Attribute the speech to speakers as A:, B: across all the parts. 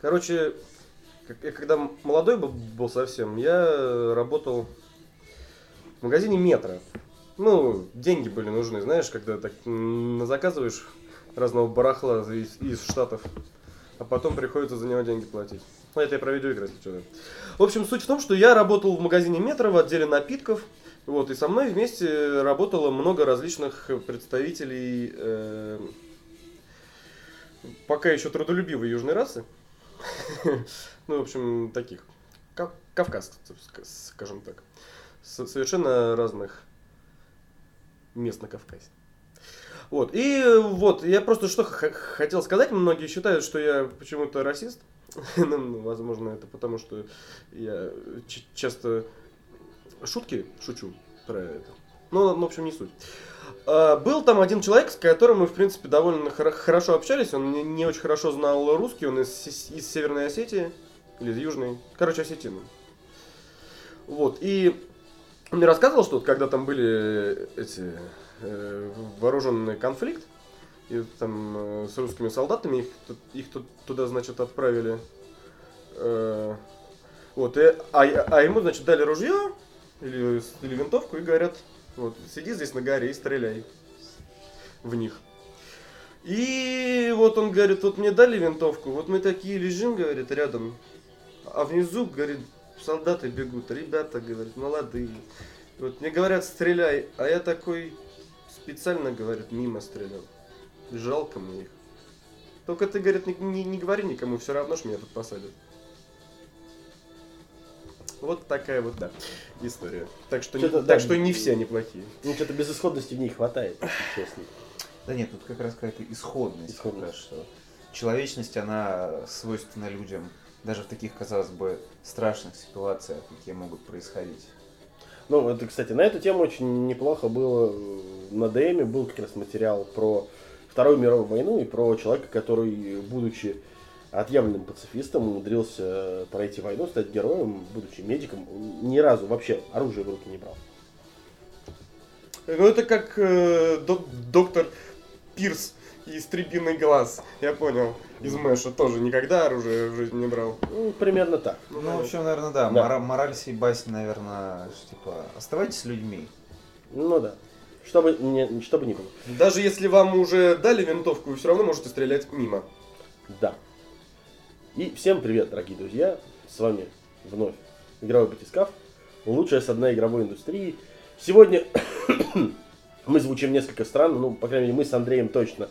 A: Короче, я когда молодой был, был совсем, я работал в магазине метро. Ну, деньги были нужны, знаешь, когда так заказываешь разного барахла из, из Штатов, а потом приходится за него деньги платить. Ну, это я про видеоигры, если что. В общем, суть в том, что я работал в магазине метро в отделе напитков, вот, и со мной вместе работало много различных представителей э, пока еще трудолюбивой южной расы. Ну, в общем, таких. кав- Кавказцев, ска- скажем так. Совершенно разных мест на Кавказе. Вот. И вот, я просто что хотел сказать. Многие считают, что я почему-то расист. Ну, возможно, это потому, что я часто шутки шучу про это. Ну, в общем, не суть. А, Был там один человек, с которым мы, в принципе, довольно хоро- хорошо общались. Он не, очень хорошо знал русский, он из, из Северной Осетии, или из Южной, короче, Осетин. Вот, и он мне рассказывал, что вот когда там были эти э, вооруженный конфликт, и там э, с русскими солдатами, их, их туда, значит, отправили. э, вот, и- а, а ему, значит, дали ружье или, или винтовку и говорят, вот, сиди здесь на горе и стреляй в них. И вот он говорит, вот мне дали винтовку, вот мы такие лежим, говорит, рядом, а внизу, говорит, солдаты бегут, ребята, говорит, молодые. Вот мне говорят, стреляй, а я такой специально, говорит, мимо стрелял. Жалко мне их. Только ты, говорит, не, не- не говори никому, все равно ж меня тут посадят. Вот такая вот, да, история. Так что, не- так
B: да,
A: что не все они плохие.
B: Ну, что-то безысходности в ней хватает, если честно.
C: Да нет, тут как раз какая-то исходность.
B: Исходность.
C: что человечность, она свойственна людям. Даже в таких, казалось бы, страшных ситуациях, какие могут происходить.
B: Ну, это, кстати, на эту тему очень неплохо было на ДМе, был как раз материал про Вторую мировую войну и про человека, который, будучи отъявленным пацифистом, умудрился пройти войну, стать героем, будучи медиком, ни разу вообще оружие в руки не брал.
A: Ну это как э, док- доктор Пирс из «Трепиный глаз». Я понял. Из Мэша тоже никогда оружие в жизни не брал.
B: Ну, примерно так.
C: Ну, в общем, наверное, да.
B: Да.
C: мора- мораль сей басни, наверное, что, типа, оставайтесь людьми.
B: Ну да. Чтобы не, чтобы не было.
A: Даже если вам уже дали винтовку, вы все равно можете стрелять мимо.
B: Да. И всем привет, дорогие друзья. С вами вновь игровой батискаф. Лучшая со дна игровой индустрии. Сегодня мы звучим несколько странно, ну, по крайней мере, мы с Андреем точно.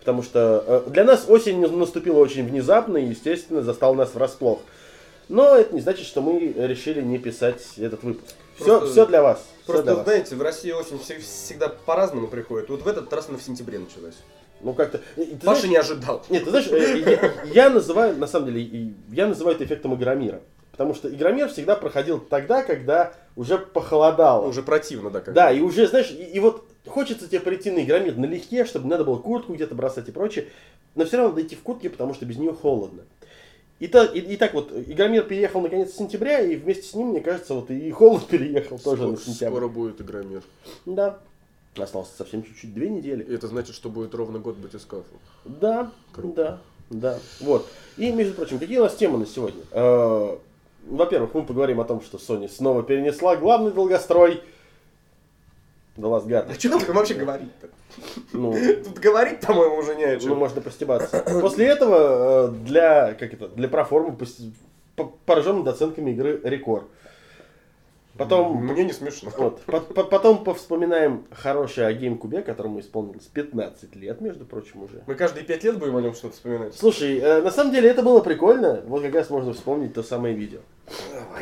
B: Потому что э, для нас осень наступила очень внезапно и, естественно, застал нас врасплох. Но это не значит, что мы решили не писать этот выпуск. Все,
A: Просто-
B: все для вас. для
A: Просто,
B: вас.
A: знаете, в России осень все- всегда по-разному приходит. Вот в этот раз она в сентябре началась.
B: Ну, как-то...
A: Паша
B: знаешь-
A: не ожидал.
B: Нет, ты знаешь, э, я, я называю, на самом деле, я называю это эффектом Игромира. Потому что Игромир всегда проходил тогда, когда уже похолодало.
A: Уже противно, да, как
B: Да, и уже, знаешь, и, и вот хочется тебе прийти на Игромир налегке, чтобы не надо было куртку где-то бросать и прочее. Но все равно надо идти в куртке, потому что без нее холодно. И, та- и, и так вот, Игромир переехал наконец сентября, и вместе с ним, мне кажется, вот и холод переехал тоже на
A: Скоро,
B: сентябрь.
A: скоро будет Игромир.
B: Да. Осталось совсем чуть-чуть, две недели.
A: И это значит, что будет ровно год батискафу.
B: Да,
A: Круто.
B: да, да. Вот. И, между прочим, какие у нас темы на сегодня? Э, Во-первых, мы поговорим о том, что Sony снова перенесла главный долгострой The Last
A: А
B: Guardian.
A: что там вообще говорить-то?
B: Ну,
A: Тут говорить, по-моему, уже не о
B: ну,
A: чем.
B: можно постебаться. После этого э, для, как это, для проформы поражен над оценками игры рекорд. Потом,
A: Мне не смешно.
B: вот, по- по- потом повспоминаем хорошее о GameCube, которому исполнилось 15 лет, между прочим, уже.
A: Мы каждые пять лет будем о нем что-то вспоминать.
B: Слушай, э, на самом деле это было прикольно. Вот как раз можно вспомнить то самое видео.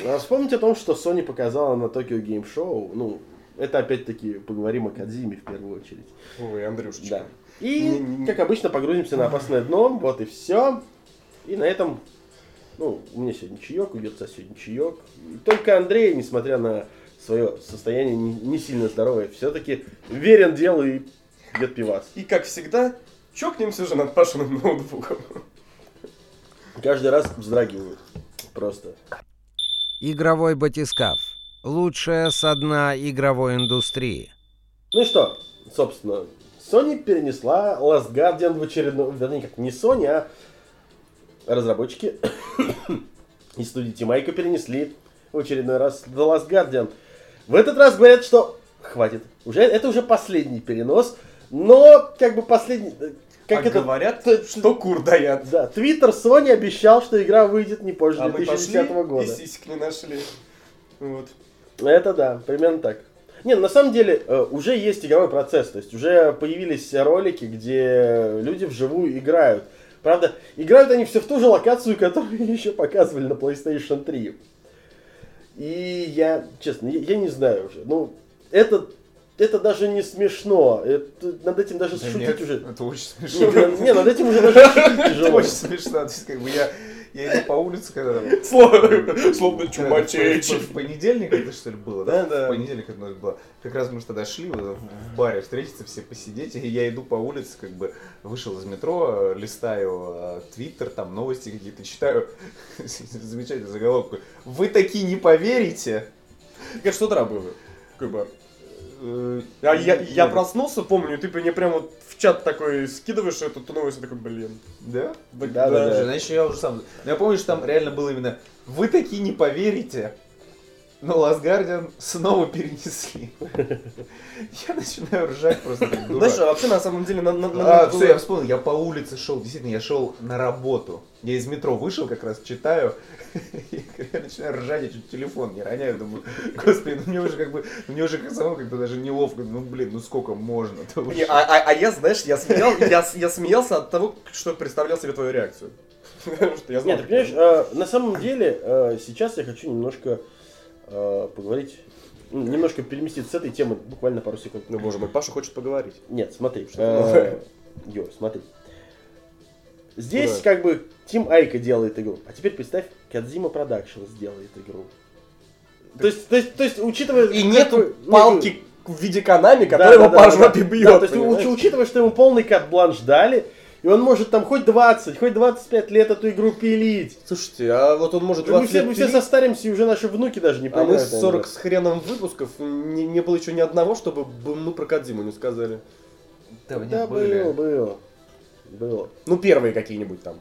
B: А Вспомнить о том, что Sony показала на Tokyo Game Show. Ну, это опять-таки поговорим о Кадзиме в первую очередь.
A: Ой, Андрюшечка.
B: Да. И,
A: Не-не-не.
B: как обычно, погрузимся на опасное дно. Вот и все. И на этом, ну, у меня сегодня чаек, у Юрца сегодня чаек. И только Андрей, несмотря на свое состояние не, не сильно здоровое, все-таки верен делу и пьет пивас.
A: И как всегда, чокнемся же над Пашиным ноутбуком.
B: Каждый раз вздрагиваю. Просто.
D: Игровой батискаф. Лучшее со дна игровой индустрии.
B: Ну и что, собственно, Sony перенесла Last Guardian в очередной... Вернее, как не Sony, а разработчики из студии Тимайка перенесли в очередной раз The Last Guardian. В этот раз говорят, что хватит. Уже, это уже последний перенос, но как бы последний... э, Как
A: а
B: это...
A: говорят,
B: т-
A: что кур дают.
B: Да, Твиттер Sony обещал, что игра выйдет не позже
A: А мы
B: 2010
A: пошли
B: года.
A: и сисек не нашли. Вот.
B: Это да, примерно так. Не, ну, на самом деле э, уже есть игровой процесс, то есть уже появились ролики, где люди вживую играют. Правда, играют они все в ту же локацию, которую еще показывали на PlayStation 3. И я, честно, я, я не знаю уже. Ну, это, это даже не смешно. Это, над этим даже
C: Да
B: шутить
C: нет,
B: уже.
C: Это очень
B: Не,
C: смешно.
B: не, над этим уже даже шутить
C: Это
B: тяжело.
C: очень смешно. То есть, как бы я, я иду по улице, когда.
A: Словно, чумачечек.
C: В понедельник это что ли было, да?
A: Да-да.
C: В понедельник это было. Как раз мы тогда шли в баре встретиться, все посидеть, и я иду по улице, как бы вышел из метро, листаю э, твиттер, там новости какие-то читаю, замечательный заголовок. Вы такие не поверите!
A: Как с утра было. Как бы.
C: Э,
A: А я, я
C: нет.
A: проснулся, помню, ты мне прям вот в чат такой скидываешь эту новость, и такой, блин.
C: Да?
A: Да,
B: Да, да,
C: Слушай, Значит, я уже сам... Но я помню, что там реально было именно «Вы такие не поверите!» Но Last Guardian снова перенесли. Я начинаю ржать просто как дурак.
A: Знаешь, а вообще на самом деле... На, на- на-
C: А,
A: было-
C: все, я вспомнил, я по улице шел, действительно, я шел на работу. Я из метро вышел, как раз читаю, я начинаю ржать, я чуть телефон не роняю, думаю, господи, ну мне уже как бы, мне уже как самому как-то даже неловко, ну блин, ну сколько можно-то
A: Не,
C: уже.
A: а, а- а я, знаешь, я, смеял, я, я смеялся от того, что представлял себе твою реакцию. Потому что я знал,
B: Нет, ты понимаешь, э, на самом деле, э, сейчас я хочу немножко э, поговорить, ну, немножко переместиться с этой темы буквально пару секунд.
A: Ну, боже мой, Паша хочет поговорить.
B: Нет, смотри. Юр, смотри. Здесь как бы Тим Айка делает игру. А теперь представь, Кадзима Productions делает игру. То есть, то есть, то есть, учитывая...
A: И нет
B: какой- ну,
A: палки в виде Канами, которая
B: да,
A: его
B: да,
A: по
B: да,
A: жопе
B: да.
A: бьет.
B: Да, то есть,
A: понимаешь?
B: учитывая, что ему полный кат-бланш дали, и он может там хоть 20, хоть 25 лет эту игру пилить.
A: Слушайте, а вот он может
B: Да мы
A: 20
B: все,
A: лет
B: мы все
A: пилить,
B: состаримся, и уже наши внуки даже не
A: а мы
B: понимают.
A: с 40 с хреном выпусков, не, не было еще ни одного, чтобы бы мы про Кадзиму не сказали.
C: Да,
B: Да, было, было. Было.
A: Ну, первые какие-нибудь там.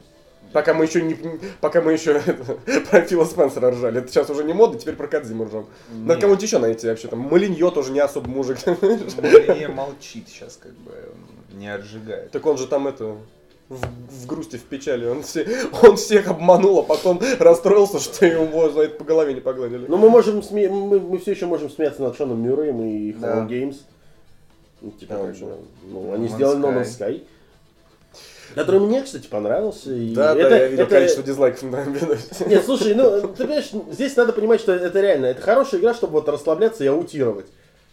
A: Пока мы еще не, пока мы еще про Фила Спенсера ржали. Это сейчас уже не мода, теперь про Кадзиму ржем. Надо
C: Нет.
A: кого-нибудь еще найти вообще. Там Малиньо тоже не особо мужик.
C: Мария молчит сейчас, как бы, не отжигает.
A: Так он же там это в, в грусти, в печали. Он, все, он всех обманул, а потом расстроился, что его за это по голове не погладили.
B: Но мы можем сме- мы, мы все еще можем смеяться над Шоном Мюрреем и
C: Да.
B: Hollow Games. Ну, типа,
A: Да,
B: ну, они сделали No. Man's Sky. Который мне, кстати, понравился. И
A: Да,
B: это-
A: да, я видел
B: это-
A: количество дизлайков на.
B: Нет, слушай, ну, ты понимаешь, здесь надо понимать, что это реально, это хорошая игра, чтобы вот расслабляться и аутировать.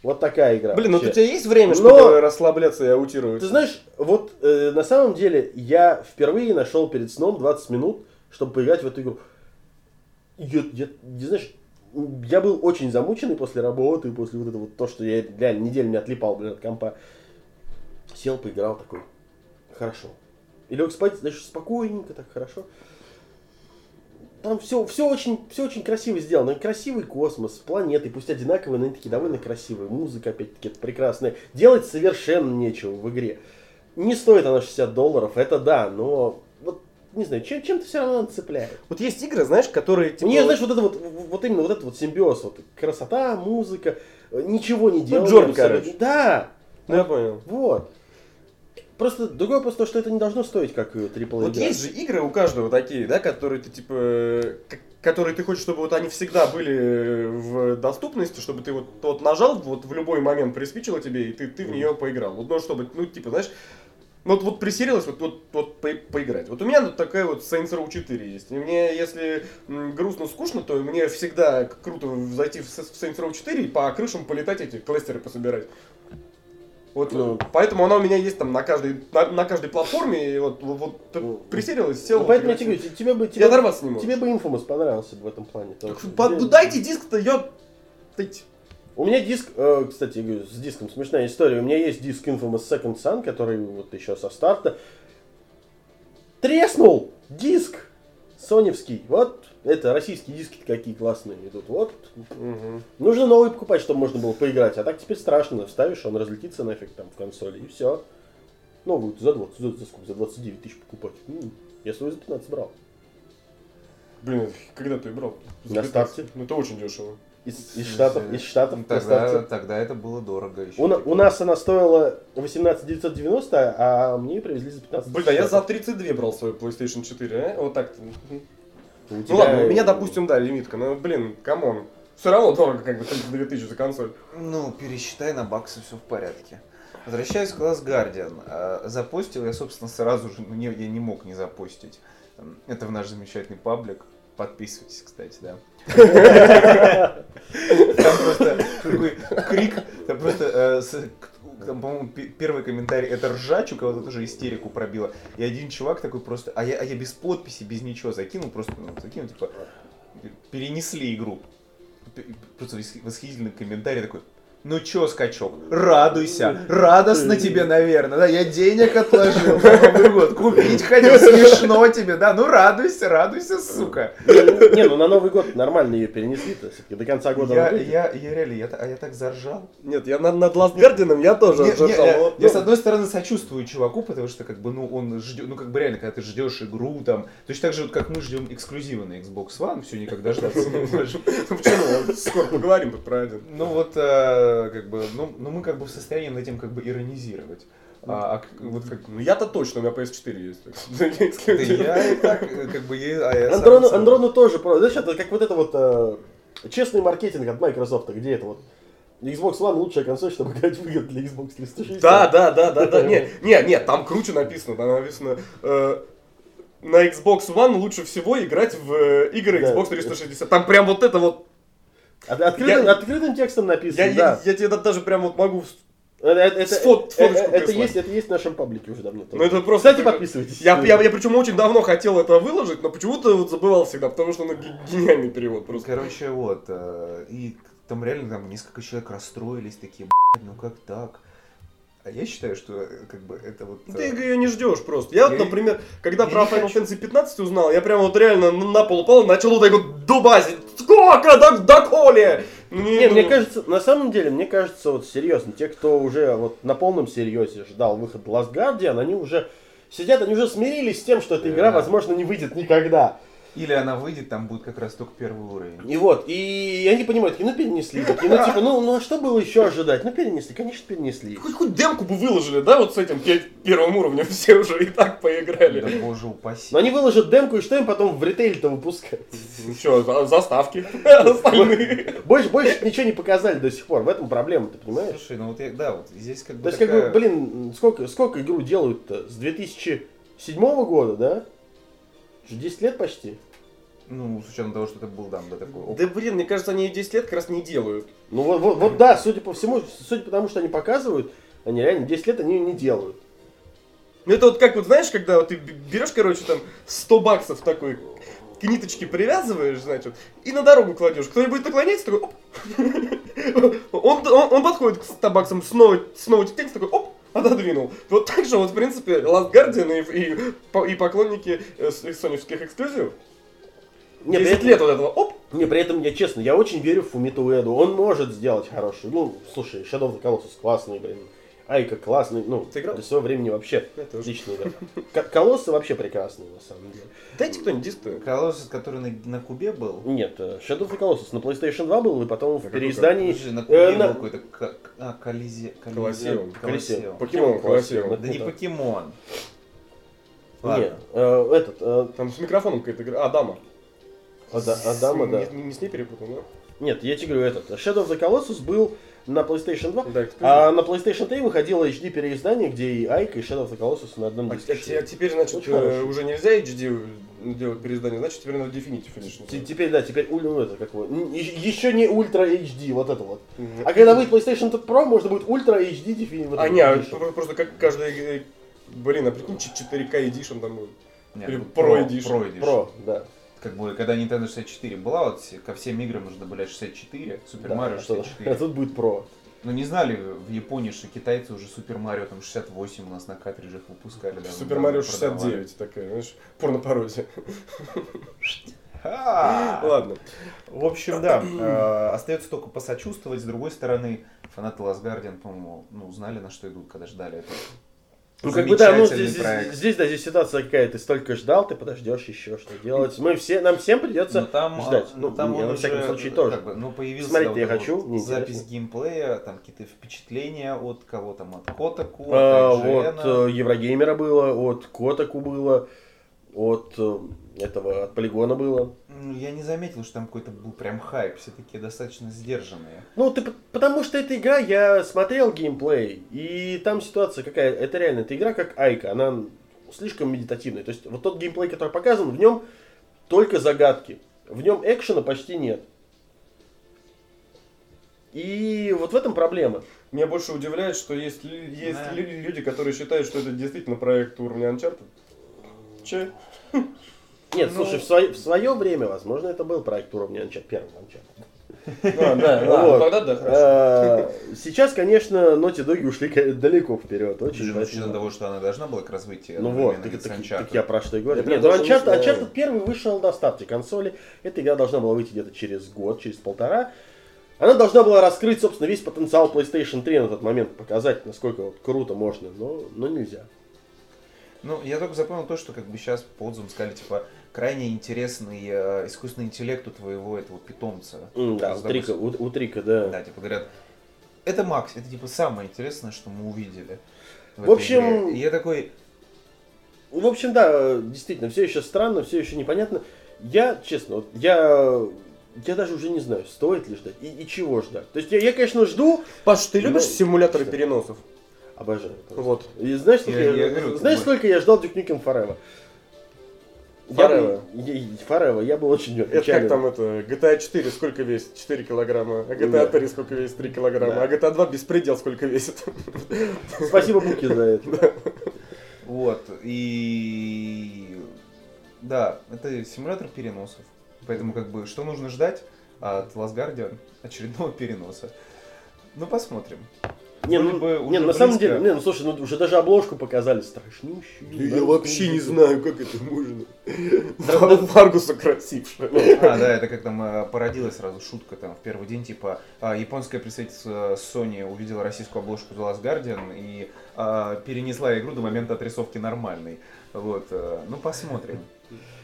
B: Вот такая игра.
A: Блин, ну у тебя есть время,
B: Но-
A: чтобы расслабляться и аутировать?
B: Ты знаешь, вот э, на самом деле я впервые нашел перед сном 20 минут, чтобы поиграть в эту игру. Я, я- не знаешь, я был очень замученный после работы, после вот этого вот то, что я реально неделю не отлипал, блин, от компа. Сел, поиграл такой, хорошо. И лег спать, знаешь, спокойненько, так хорошо. Там все, все, очень, все очень красиво сделано. Красивый космос, планеты, пусть одинаковые, но они такие довольно красивые. Музыка, опять-таки, прекрасная. Делать совершенно нечего в игре. Не стоит она 60 долларов, это да, но вот, не знаю, чем, чем-то все равно цепляет.
A: Вот есть игры, знаешь, которые... Типа,
B: нее, знаешь, вот это вот, вот именно вот этот вот симбиоз, вот красота, музыка, э, ничего не делать.
A: Джордан,
B: абсолютно.
A: короче.
B: Да,
A: Ну, я понял.
B: вот. Просто другое просто то, что это не должно стоить как AAA
A: Вот
B: игра.
A: есть же игры у каждого такие, да, которые ты типа, которые ты хочешь, чтобы вот они всегда были в доступности, чтобы ты вот, вот нажал, вот в любой момент приспичило тебе, и ты, ты в нее поиграл. Вот, ну, чтобы, ну, типа, знаешь, ну, вот, вот присерилось вот, вот, вот по- поиграть. Вот у меня вот такая вот Saints Row 4 есть. И мне, если грустно, скучно, то мне всегда круто зайти в в Saints Row 4 и по крышам полетать эти кластеры пособирать. Вот,
B: Ну.
A: поэтому она у меня есть там на каждой, на, на каждой платформе, и вот, вот,
B: Ну.
A: присерилась, сел.
B: Ну, поэтому я тебе тебе бы,
A: Я
B: тебе,
A: оторваться не могу.
B: тебе бы Infamous понравился бы в этом плане.
A: Так,
B: что
A: по- ну дайте диск-то, я...
B: У меня диск, э, кстати, я говорю, с диском смешная история. У меня есть диск Infamous Second Son, который вот еще со старта. Треснул диск соневский. Вот, это российские диски какие классные идут. Вот,
A: Мгм.
B: нужно новый покупать, чтобы можно было поиграть. А так теперь страшно. Вставишь, он разлетится нафиг там в консоли, и все. Новую за 20, за, за сколько? За 29 тысяч покупать. М, Я свой за 15 брал.
A: Блин, когда ты брал?
B: На старте.
A: Ну это очень дешево.
B: Из, из штатов, из штатов
C: Тогда, тогда это было дорого еще.
B: У, на- у нас она стоила 18 990, а мне привезли за 15
A: Блин, а я за 32 брал свою PlayStation 4, а? Вот так-то. Ну
B: тебя-
A: ладно, у меня, допустим, да, лимитка, но, блин, come on. Все равно дорого, как бы, 32 тысячи за консоль.
C: Ну, пересчитай на баксы, все в порядке. Возвращаясь к Last Guardian, э, запостил я, собственно, сразу же, ну, не, я не мог не запостить. Эм, Это в наш замечательный паблик. Подписывайтесь, кстати, да. Там просто такой крик, там просто, э, там, по-моему, пе- первый комментарий, это ржач, у кого-то тоже истерику пробило. И один чувак такой просто, а я, а я без подписи, без ничего закинул, просто, ну, закинул, типа, перенесли игру. Просто восхи- восхитительный комментарий такой, ну чё, скачок, радуйся, радостно тебе, наверное, да, я денег отложил на Новый год, купить хотел, смешно тебе, да, ну радуйся, радуйся, сука.
B: Не, ну на Новый год нормально ее перенесли-то. всё-таки До конца года
C: Я, я, я реально, я, а я так заржал.
A: Нет, я над, над Guardian я тоже
C: Не- не,
A: ржал,
C: я, я,
A: ну,
C: с одной стороны сочувствую чуваку, потому что как бы ну он ждет, ну как бы реально, когда ты ждешь игру там, точно так же вот как мы ждем эксклюзивы на Xbox One, все никогда ждать не можем.
A: Ну почему? Скоро поговорим тут про один.
C: Ну вот как бы, ну, ну мы как бы в состоянии над этим как бы иронизировать. А, а к- вот как
A: Ну я-то точно, у меня PS4 есть.
C: я и так э, как бы я, а
B: Андрону, Андрону тоже. Знаешь, это как вот это вот э, честный маркетинг от Microsoft, где это вот Xbox One лучшая консоль, чтобы играть в игры для Xbox 360.
A: Да, да, да, да, да. Не, не, не, там круче написано. Там написано. э, на Xbox One лучше всего играть в игры. Xbox 360. Там прям вот это вот.
B: От- открытым,
A: Я-
B: открытым текстом написано,
A: Я,
B: да.
A: я, я тебе даже прям вот могу. в-
B: Это, это,
A: фот-
B: это
A: прислать.
B: есть, это есть в нашем паблике уже давно.
A: Ну это просто.
B: Кстати, подписывайтесь.
A: Я, я, я причем очень давно хотел это выложить, но почему-то вот забывал всегда, потому что ну, ге- гениальный перевод просто.
C: Короче, вот. э, И там реально там несколько человек расстроились, такие, «Блядь, ну как так? А я считаю, что э, как бы это вот...
A: Ты
C: э,
A: ее не ждешь просто. Я, вот,
C: Я-
A: например, когда
C: я
A: про
C: не
A: Final. Fantasy 15 узнал, я прям вот реально на пол упал, начал вот так вот дубасить. Сколько? Да, доколе?
B: Не, мне кажется, на самом деле, мне кажется, вот серьезно, те, кто уже вот на полном серьезе ждал выход Last Guardian, они уже сидят, они уже смирились с тем, что эта игра,
C: Да.
B: возможно, не выйдет никогда.
C: Или она выйдет, там будет как раз только первый уровень.
B: И вот, и они понимают, такие, ну перенесли, такие, ну типа, ну, ну а что было еще ожидать? Ну перенесли, конечно, перенесли.
A: Хоть, хоть демку бы выложили, да, вот с этим пе- первым уровнем все уже и так поиграли.
C: Да боже упаси.
B: Но они выложат демку, и что им потом в ритейле-то выпускать?
A: Ну что, за- заставки остальные.
B: Больше, больше ничего не показали до сих пор, в этом проблема, ты понимаешь?
C: Слушай, ну вот я, да, вот здесь как бы
B: То есть, как бы, блин, сколько, сколько игру делают-то? С 2007 года, да? Уже 10 лет почти.
C: Ну, с учетом того, что это был там, да, такой...
A: Да блин, мне кажется, они 10 лет как раз не делают.
B: Ну вот, вот, вот да, судя по всему, судя по тому, что они показывают, они реально 10 лет они не делают.
A: Ну это вот как вот, знаешь, когда вот ты берешь, короче, там 100 баксов такой к ниточке привязываешь, значит, и на дорогу кладешь. Кто-нибудь наклоняется, такой, оп. Он, он, он подходит к 100 баксам, снова, снова текст такой, оп, отодвинул. Вот так же вот, в принципе, Last Guardian и, и, и поклонники э, соневских эксклюзивов.
B: Не, при
A: 10
B: этом-
A: лет вот этого, оп,
B: Не, при этом, я честно, я очень верю в Фумиту Уэду. Он может сделать хороший. Ну, слушай, Shadow of the Colossus классный, блин. Айка классный, ну,
A: Ты играл?
B: для своего времени вообще отличный, да. К- Колоссы вообще прекрасные, на самом деле.
A: Дайте кто-нибудь диск
C: Колоссус, который на, на кубе был.
B: Нет, э, Shadow of the Colossus на PlayStation 2 был, и потом в
A: какой
B: переиздании...
C: Подожди, на
B: э,
C: кубе был какой-то ка- а, колизе...
A: Колоссеум.
C: Колоссеум.
A: Покемон Колоссеум.
C: Да не покемон.
B: Не,
C: Ладно.
B: э, этот,
A: Там с микрофоном какая-то игра. Адама.
B: Ада- Адама, да.
A: Не, не с ней перепутал, да?
B: Нет, я тебе говорю, этот, Shadow of the Colossus был на PlayStation 2,
A: Да,
B: а на PlayStation 3 выходило HD переиздание, где и Айка, и Shadow of the Colossus на одном
A: А,
B: диске.
A: а те- а теперь, значит,
B: Очень
A: э, уже нельзя HD делать переиздание, значит, теперь надо Definitive Edition.
B: Т- Теперь, да, теперь ну, это как его, еще не Ultra HD, вот это вот.
A: Мгм.
B: А когда будет PlayStation Pro, можно будет Ultra HD Definitive.
A: А, а
B: Edition.
A: это просто как каждый... э, Блин, а прикинь, 4К Edition там будет.
C: Нет,
A: Или
C: ну,
A: Pro Edition.
C: Pro Edition.
B: Pro, да.
C: Как бы, когда Nintendo 64 была, вот ко всем играм нужно было 64, Super
B: Да,
C: Mario
B: что-
C: 64.
B: А тут будет Pro.
C: Ну не знали в Японии, что китайцы уже Супер Марио там 68 у нас на картриджах выпускали. давно-
A: Супер Марио
C: давно продавали.
A: 69 такая, знаешь, порно-пародия. Ладно.
C: В общем, да, э, остается только посочувствовать. С другой стороны, фанаты Last Guardian, по-моему, ну, знали, на что идут, когда ждали это.
B: Ну, как бы, да, ну, здесь,
C: проект.
B: здесь, да, здесь ситуация какая, ты столько ждал, ты подождешь еще, что делать. Мы все, нам всем придется
C: Но там,
B: ждать.
C: а,
B: Ну,
C: но там он
B: во всяком
C: уже,
B: случае, тоже.
C: Как бы, ну, появился
B: Смотреть
C: да,
B: я хочу,
C: вот запись геймплея, там какие-то впечатления от кого там, от Котаку,
B: А,
C: от
B: от
C: IGN.
B: э, Еврогеймера было, от Котаку было, от э, этого, от Полигона было.
C: М, Я не заметил, что там какой-то был прям хайп, все такие достаточно сдержанные.
B: Ну, ты, потому что эта игра, я смотрел геймплей, и там ситуация какая, это реально, эта игра как Айка, она слишком медитативная. То есть, вот тот геймплей, который показан, в нем только загадки. В нем экшена почти нет. И вот в этом проблема.
A: Меня больше удивляет, что есть, есть
C: Да.
A: лю- люди, которые считают, что это действительно проект уровня Uncharted. Че?
B: Нет,
C: Ну-
B: слушай, в, свое, в свое время, возможно, это был проект уровня Uncharted, первого Uncharted.
A: А, да,
B: Вот.
A: ладно, тогда да, хорошо.
B: А, Сейчас, конечно, Naughty Dog ушли далеко вперед. Очень поэтому-
C: учетом того, что она должна была как раз выйти
B: Ну вот, так, так- так я про что и говорю.
A: Я
B: Нет, ну
A: даже
B: Uncharted,
A: знаю.
B: Uncharted первый вышел на старте консоли. Эта игра должна была выйти где-то через год, через полтора. Она должна была раскрыть, собственно, весь потенциал PlayStation 3 на тот момент, показать, насколько вот круто можно, но, но нельзя.
C: Ну, я только запомнил то, что как бы сейчас по отзывам сказали, типа, крайне интересный э, искусственный интеллект у твоего этого питомца.
B: М, да, у Трика, у, у Трика, да.
C: Да, типа говорят, это Макс, это типа самое интересное, что мы увидели.
B: В
C: этой
B: общем-
C: игре». И я такой,
B: В общем, да, действительно, все еще странно, все еще непонятно. Я, честно, вот я, я даже уже не знаю, стоит ли ждать и, и чего ждать. То есть я, я, конечно, жду,
A: Паш, ты любишь
B: Ну,
A: симуляторы
B: что?
A: переносов?
B: Обожаю. просто.
A: Вот.
B: И знаешь, сколько
C: Я-
B: я,
C: я говорю,
B: знаешь,
C: как
B: сколько я ждал Duke Nukem Forever? Я,
A: Forever.
B: я- был очень
A: Это как
B: печален.
A: там это, GTA 4 сколько весит? 4 килограмма. А GTA
B: Да.
A: 3 сколько весит? 3 килограмма.
B: Да.
A: А GTA 2 беспредел сколько весит?
B: Спасибо Буки за это.
C: вот, и... Да, это симулятор переносов. Поэтому как бы, что нужно ждать от Last Guardian? Очередного переноса. Ну, посмотрим.
B: Не, ну,
C: бы
B: не, на самом деле, не, ну слушай, ну уже даже обложку показали страшнющую.
A: я вообще не знаю, как это можно.
B: Да,
A: Фаргуса красившая.
C: А, да, это как там э, породилась сразу шутка там в первый день, типа, а, японская представительство Sony увидела российскую обложку The Last Guardian и а, перенесла игру до момента отрисовки нормальной. Вот, э, ну посмотрим.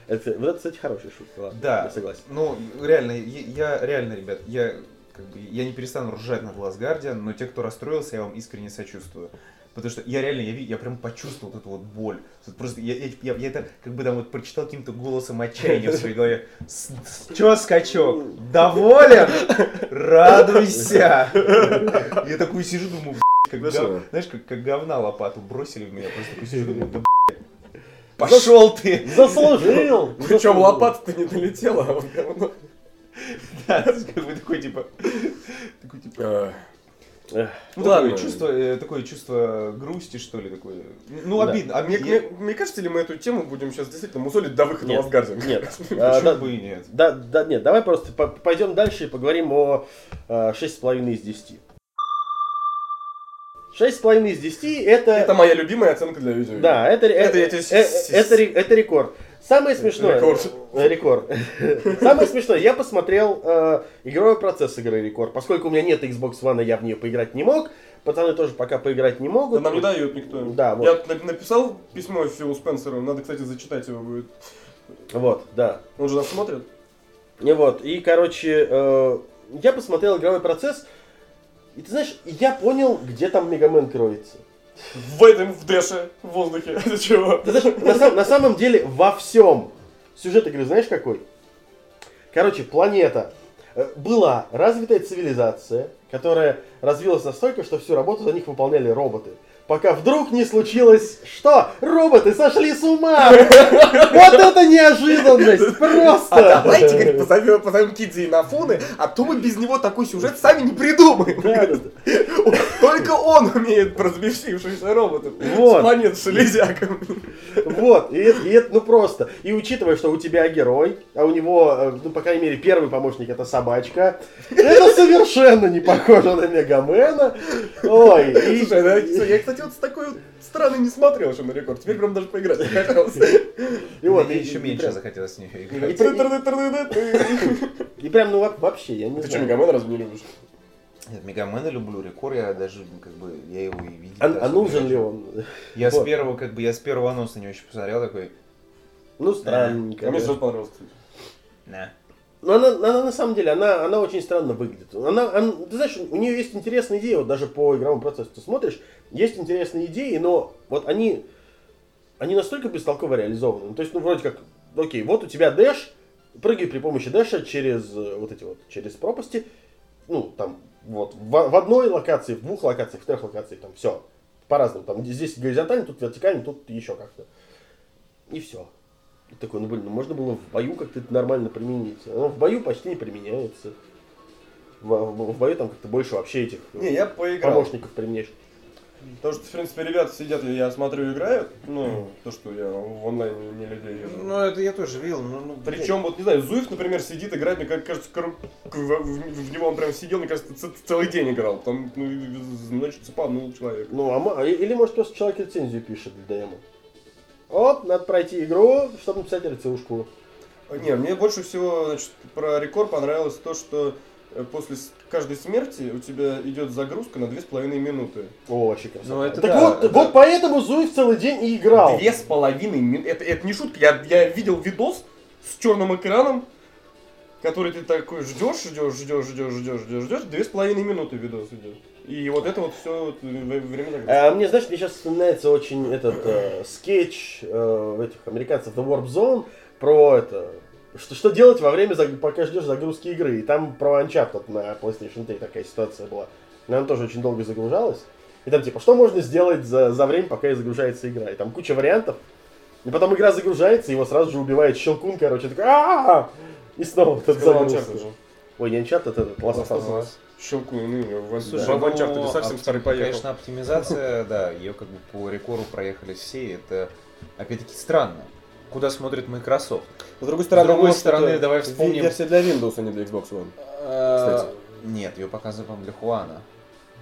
B: Это, вот это, кстати, хорошая шутка, ладно,
C: Да,
B: я согласен.
C: Ну, реально, я, я реально, ребят, я как бы я не перестану ржать над Last Guardian, но те, кто расстроился, я вам искренне сочувствую. Потому что я реально, я, я прям почувствовал вот эту вот боль. Просто я, я, я- я это как бы там вот прочитал каким-то голосом отчаяния в своей голове. С- с- Чё, скачок? Доволен? Радуйся! Я такой сижу, думаю, «Б***ь, как гов- знаешь, как, как говна лопату бросили в меня. Просто такой сижу, думаю, да пошел ты!
B: Заслужил!
A: Причем лопата-то не долетела, а вот говно.
C: Да, как бы такой типа, такой типа,
B: Эх,
C: Ну,
A: Ладно.
C: такое чувство, э, такое чувство грусти, что ли, такое. Ну,
B: Да.
C: обидно.
A: А мне,
C: Я-
A: мне, мне кажется ли мы эту тему будем сейчас действительно мусолить до выхода
B: Нет,
A: Guardian?
B: Нет.
C: Почему
B: А, да,
C: бы и нет?
B: Да, да, нет, давай просто по- пойдем дальше и поговорим о э, 6,5 из 10. 6,5 из 10 это...
A: Это моя любимая оценка для видео.
B: Да, это,
A: Это
B: это,
A: я тебе
B: э, это ре- это рекорд. Самое смешное...
A: Рекорд.
B: Э, Рекорд. Самое смешное, я посмотрел э, игровой процесс игры Рекорд. Поскольку у меня нет Xbox One, я в нее поиграть не мог. Пацаны тоже пока поиграть не
A: Да
B: могут.
A: нам не дают никто.
B: Да, вот.
A: Я на- написал письмо Филу Спенсеру, надо, кстати, зачитать его будет.
B: Вот, да.
A: Он же нас смотрит.
B: И вот, и, короче, э, я посмотрел игровой процесс, и ты знаешь, я понял, где там Мегамен кроется.
A: В этом, в Дэше, в воздухе. Это чего?
B: На самом деле во всем. Сюжет игры знаешь какой? Короче, планета. Э, Была развитая цивилизация, которая развилась настолько, что всю работу за них выполняли роботы. Пока вдруг не случилось что? Роботы сошли с ума! Вот это неожиданность! Просто!
A: А давайте, говорит, позовем, позовем Кидзи и Нафуны, а то мы без него такой сюжет сами не придумаем.
B: Да, да, да.
A: Только он умеет про взбесившихся роботов.
B: Вот.
A: С планет с.
B: Вот, и, это- и это, ну просто. И учитывая, что у тебя герой, а у него, э, ну, по крайней мере, первый помощник это собачка, это совершенно не похоже на Мегамена. Ой, и...
A: Слушай, да, я, кстати, вот с такой вот стороны не смотрел еще на рекорд. Теперь прям даже поиграть захотелось.
B: и вот,
C: Мне
B: и-
C: еще меньше захотелось нее
B: И,
C: играть.
B: и прям, ну, во- вообще, я не
A: Ты что,
B: знаю.
A: Мегамен разве не любишь?
C: Нет, Мегамена люблю, Рекор я даже, как бы, я его и видел.
B: А, а нужен ли он?
C: Я
B: Вот.
C: с первого, как бы, я с первого анонса не очень посмотрел, такой,
B: Ну, странненько.
A: А мне
B: да.
A: сразу понравилось, кстати.
C: на.
B: Но она, она на самом деле, она, она очень странно выглядит. Она, она- ты знаешь, у нее есть интересные идеи, вот даже по игровому процессу ты смотришь, есть интересные идеи, но вот они, они настолько бестолково реализованы. Ну, то есть, ну, вроде как, окей, вот у тебя дэш, прыгай при помощи дэша через э, вот эти вот, через пропасти, ну, там, вот, в, в одной локации, в двух локациях, в трех локациях, там, все, по-разному, там, здесь горизонтально, тут вертикально, тут еще как-то. И все. И такой, ну блин, ну можно было в бою как-то это нормально применить. Оно в бою почти не применяется. В, в- в бою там как-то больше вообще этих э,
A: Не, я поиграл.
B: помощников применяешь.
A: Потому что, в принципе, ребята сидят, и я смотрю, играют. Ну, то, что я в онлайн не людей вижу.
C: Ну, это я тоже видел, ну, ну,
A: Причем, вот, не знаю, Зуев, например, сидит, играет, мне кажется, кор- в, в- в него он прям сидел, мне кажется, ц- целый день играл. Там, ну, значит, цепанул человек.
B: Ну, а ма- или может просто человек рецензию пишет для демо. Вот, надо пройти игру, чтобы написать рецензушку.
A: Не, мне больше всего, значит, про рекорд понравилось то, что э, после каждой смерти у тебя идет загрузка на 2,5 минуты.
B: О, вообще красота.
C: Ну, это
B: так
C: да,
B: вот,
C: это-
B: вот поэтому Зуев целый день и играл.
A: Две с половиной минуты. Это, это не шутка. Я, я видел видос с черным экраном, который ты такой ждешь, ждешь, ждешь, ждешь, ждешь, ждешь, ждешь. Две с половиной минуты видос идет. И вот это вот все время загрузки.
B: А, мне, знаешь, мне сейчас вспоминается очень этот э, скетч э, этих американцев The Warp Zone про это. Что, что делать во время, пока ждешь загрузки игры. И там про Uncharted на PlayStation 3 такая ситуация была. Она тоже очень долго загружалась. И там типа, что можно сделать за, за время, пока загружается игра. И там куча вариантов. И потом игра загружается, его сразу же убивает щелкун, короче, такой «А-а-а!» И снова
A: Сказал
B: загрузка. Ой, не Uncharted, это Last of Us.
A: В
C: Слушай,
A: в
C: ну,
A: Uncharted совсем старый поехал.
C: Конечно, оптимизация, да, ее как бы по рекорду проехали все, это опять-таки странно. Куда смотрит Microsoft?
A: С другой
C: С другой стороны,
A: это
C: давай вспомним-
A: Версия для Windows, а не для Xbox One.
C: Кстати. Нет, ее показывали, по-моему, для Хуана.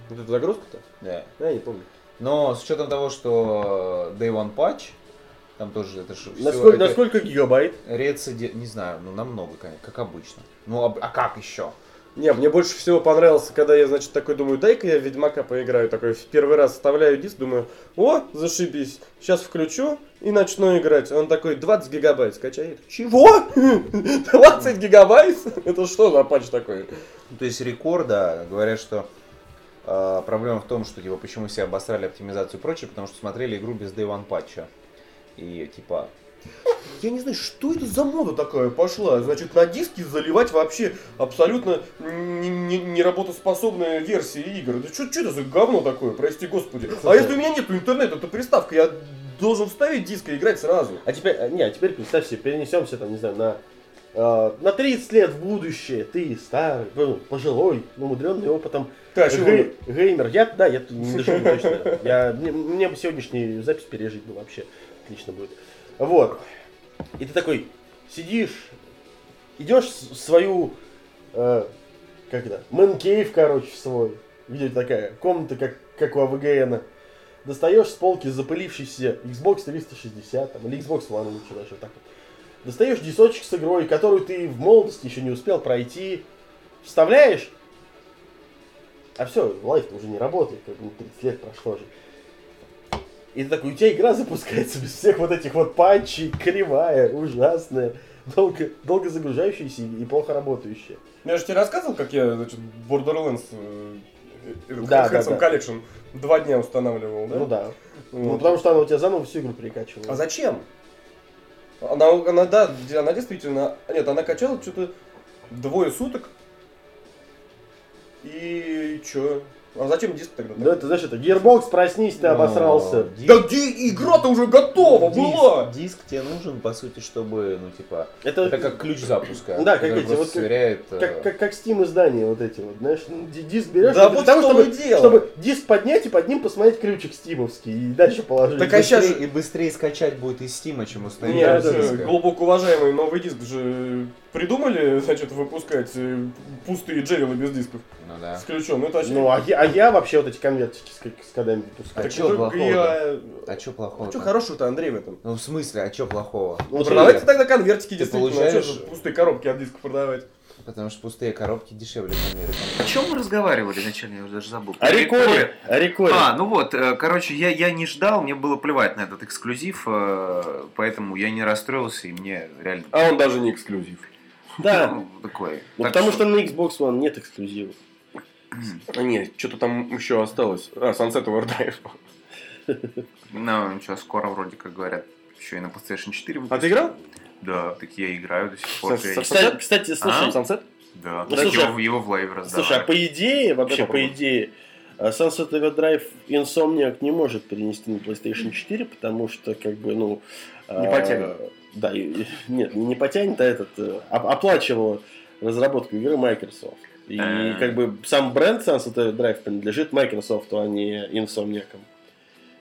A: Вот эта загрузка-то?
C: Да.
A: Я не помню.
C: Но с учетом того, что Day One Patch, там тоже это же
B: Насколько, насколько гигабайт?
C: Рецидив, не знаю, ну намного, конечно, как обычно. Ну а, а как еще?
A: Не, мне больше всего понравился, когда я, значит, такой думаю, дай-ка я в Ведьмака поиграю. Такой в первый раз вставляю диск, думаю, о, зашибись, сейчас включу и начну играть. Он такой, 20 гигабайт скачает. Чего? 20 гигабайт? Это что за патч такой?
C: Ну, то есть рекорда говорят, что э, проблема в том, что типа почему все обосрали оптимизацию и прочее, потому что смотрели игру без Day One патча. И типа
A: Я не знаю, что это за мода такая пошла. Значит, на диски заливать вообще абсолютно не- не- неработоспособные версии игр. Да что это за говно такое, прости господи. А если у меня нету интернета, то приставка, я должен вставить диск и играть сразу.
B: А теперь, э, не, а теперь представь себе, перенесемся там, не знаю, на, э, на 30 лет в будущее. Ты старый, ну, пожилой, умудренный опытом
A: Ты о чем?
B: гей- геймер. Я, да, я не доживу точно. Я, мне, мне бы сегодняшнюю запись пережить бы вообще. Отлично будет. Вот. И ты такой сидишь, идешь свою, э, как это, мэн-кейв, короче, свой, где такая комната, как, как у АВГН. Достаешь с полки запылившийся Xbox 360, там, или Xbox One лучше даже так вот. Достаешь дисочек с игрой, которую ты в молодости еще не успел пройти, вставляешь, а все, лайф уже не работает, как бы 30 лет прошло же. И ты такой, у тебя игра запускается без всех вот этих вот патчей, кривая, ужасная, долго, долго загружающаяся и плохо работающая.
A: Я же тебе рассказывал, как я, значит, Borderlands э, э,
B: Да, да, да.
A: Collection два дня устанавливал, да?
B: Ну да. Ну
A: Вот.
B: потому что она у тебя заново всю игру перекачивала.
A: А зачем? Она, она, да, она действительно... Нет, она качала что-то двое суток. И чё? А зачем диск тогда?
B: Да, ты знаешь, это Gearbox, проснись, ты
C: Ну,
B: обосрался.
C: диск-
A: Да где игра-то уже готова была?
C: Диск, тебе нужен, по сути, чтобы, ну, типа,
B: Это,
C: это как ключ запуска.
B: Да, как эти, вот как-
C: сверяет, э,
B: как, как, как Steam издания вот эти вот, знаешь, ну, ди- диск берешь
A: Да вот
B: того, чтобы, чтобы диск поднять и под ним посмотреть ключик стимовский и дальше положить.
A: Так а же-
C: и быстрее скачать будет из Стима, чем установить
A: Нет, глубоко уважаемый новый диск же придумали, значит, выпускать э, пустые джевелы без дисков
C: Ну да.
A: с ключом. Это вообще...
B: Ну, а я, а я вообще вот эти конвертики с, с кодами выпускаю.
C: А
A: уже
C: плохого-то?
A: я-
C: А чё плохого?
A: А что хорошего-то, Андрей, в этом?
C: Ну, в смысле, а чё плохого?
B: Ну,
A: Продавайте
B: смотри,
A: тогда конвертики,
C: Ты
A: действительно. а
C: получаешь-
A: же пустые коробки от дисков продавать?
E: Потому что пустые коробки дешевле в Америке.
C: О чем мы разговаривали изначально, я уже даже забыл.
B: О рекоре. О рекоре.
C: А, ну вот, э, короче, я, я не ждал, мне было плевать на этот эксклюзив, э, поэтому я не расстроился, и мне реально...
A: А он даже не эксклюзив.
B: Да.
C: Ну, такой.
B: Ну,
C: Так
B: потому что на Xbox One нет эксклюзивов.
A: А нет, что-то там еще осталось. А, Sunset Overdrive.
C: Ну, ничего, скоро вроде как говорят, еще и на PlayStation 4
A: А ты играл?
C: Да, так я играю до сих пор.
B: Кстати, кстати, слушай,
C: А?
A: Sunset?
C: Да,
B: Ну, слушай,
C: его, его в Live раздавали.
B: Слушай, а по идее, вообще по идее, э, Sunset Overdrive Insomniac не может перенести на PlayStation 4, потому что, как бы, ну...
A: Не потянет.
B: Да, и- нет, не потянет, а этот, э, оп- оплачивала разработку игры Microsoft. И,
C: Э.
B: как бы, сам бренд Sunset Overdrive принадлежит Microsoft, а не Insomniac.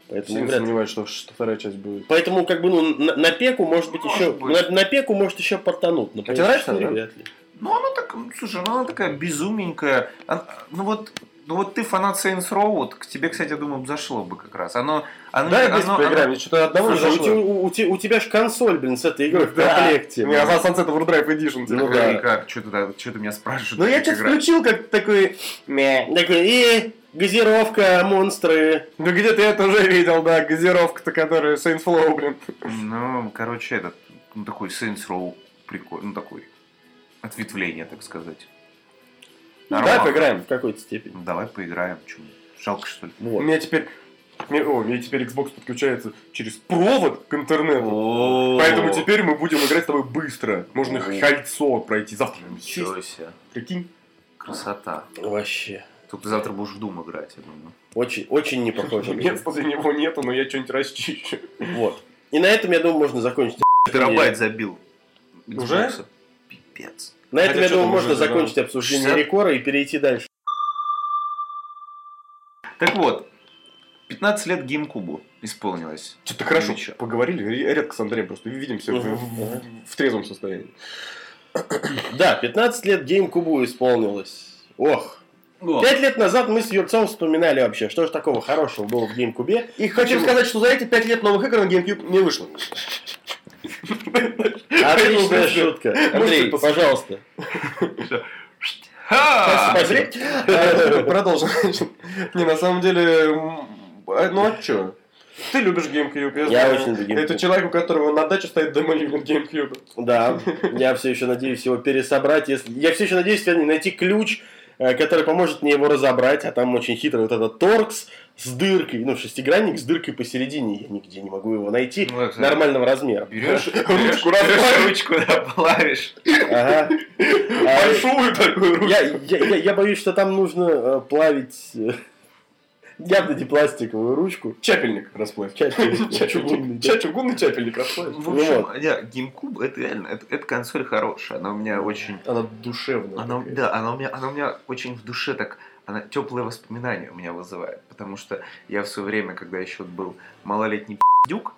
B: Поэтому,
A: Сильно
B: вряд
A: сомневаюсь, что, что вторая часть будет.
B: Поэтому, как бы, ну, на, на пеку, может быть,
C: Может
B: еще...
C: быть.
B: На, на пеку, может, еще портануть. На
A: А тебе нравится,
B: PS4
A: да?
B: вряд ли.
C: Ну, она так, ну, слушай, ну, она такая безумненькая. Она- ну вот, ну вот ты фанат Saints Row, вот к тебе, кстати, я думаю, зашло бы как раз. Оно, оно,
A: Да,
C: оно,
A: вместе поиграем, мне что-то одного не
B: Слушай, у,
A: зашло.
B: у- у те- у тебя же консоль, блин, с этой игрой в
A: Да.
B: комплекте.
A: У меня Sunset Overdrive Edition.
B: Ну
C: Ну,
B: да.
C: и как, что ты, что ты меня спрашиваешь?
A: Ну я что-то включил, как такой... Мя.
B: Такой, и газировка, монстры.
A: Ну где-то я это уже видел, да, газировка-то, которая Saints Flow, блин.
C: Ну, короче, этот, ну, такой Saints Row прикольный, ну, такой ответвление, так сказать.
A: Давай
C: Нормально.
A: поиграем.
B: В какой-то степени.
C: Давай поиграем. Чё, жалко, что ли?
A: У
B: Вот.
A: меня теперь... мне- О, у меня теперь Xbox подключается через провод к интернету.
C: О,
A: Поэтому теперь мы будем играть с тобой быстро. Можно
C: О.
A: кольцо пройти завтра.
C: Ничего себе.
A: Прикинь.
C: Красота.
B: Вообще.
C: Только ты завтра будешь в Doom играть, я думаю.
B: Очень, очень не похоже.
A: Места для него нету, но я что-нибудь расчищу.
B: Вот. И на этом, я думаю, можно закончить.
C: Терабайт забил.
A: Уже?
C: Пипец.
B: На этом, я думаю, можно закончить обсуждение
C: 60?
B: рекора и перейти дальше.
C: Так вот, 15 лет GameCube исполнилось.
A: Что-то хорошо
C: и чё?
A: поговорили. Ре- Редко с Андреем просто видимся в-
B: Мгм,
A: в,
B: мгм.
A: в трезвом состоянии.
B: Да, 15 лет GameCube исполнилось. Ох.
C: О,
B: Пять лет назад мы с Юрцом вспоминали вообще, что же такого хорошего было в GameCube.
A: И хочу сказать, что за эти пять лет новых игр на GameCube не вышло.
B: Отличная шутка. Андрей, пожалуйста. Спасибо.
A: Продолжим. Не, на самом деле, ну а чё? Ты любишь GameCube,
B: Я
A: знаю.
B: очень люблю GameCube.
A: Это человек, у которого на даче стоит демо-юнит GameCube.
B: Да, я все еще надеюсь его пересобрать. Если... Я все еще надеюсь найти ключ, который поможет мне его разобрать. А там очень хитрый вот этот торкс с дыркой, ну, шестигранник с дыркой посередине. Я нигде не могу его найти
C: Ну, это-
B: нормального размера.
C: Берешь
A: Ручку
C: берешь-
A: расплавишь.
C: берешь ручку, да, плавишь.
B: Ага.
A: Большую такую руку.
B: Я, я, я, я боюсь, что там нужно э, плавить э, явно не пластиковую ручку.
A: Чапельник расплавь.
B: Чапельник,
A: Ча-
B: чугунный,
A: ча- Чугунный чапельник расплавь.
C: В общем,
B: вот.
C: да, GameCube, это реально, это, это консоль хорошая, она у меня очень...
A: Она душевная.
C: Она,
A: такая.
C: да, она у, меня, она у меня очень в душе так, она теплые воспоминания у меня вызывает, потому что я в свое время, когда еще был малолетний пиздюк,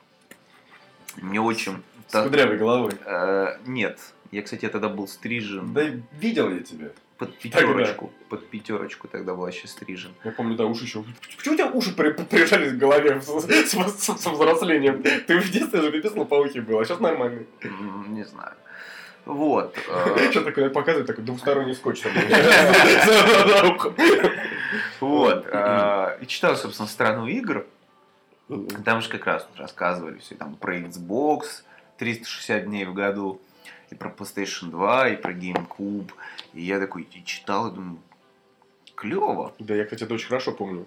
C: мне очень...
A: С кудрявой головой.
C: Э, нет, я, кстати, я тогда был стрижен
A: Да видел я тебя.
C: Под пятерочку, под пятерочку тогда был еще стрижен.
A: Я помню, да, уши еще. Почему у тебя уши при- прижались к голове с, с- с- с взрослением? Ты в детстве же пипец лопоухий был, а сейчас нормальный.
C: Не знаю. Вот. э,
A: Что такое показывает, такой двусторонний скотч.
C: Вот. э, И читал, собственно, «Страну игр». Там же как раз рассказывали все там про Xbox 360 дней в году, и про PlayStation 2, и про GameCube. И я такой и читал и думаю, клево.
A: Да, я, кстати, это очень хорошо помню.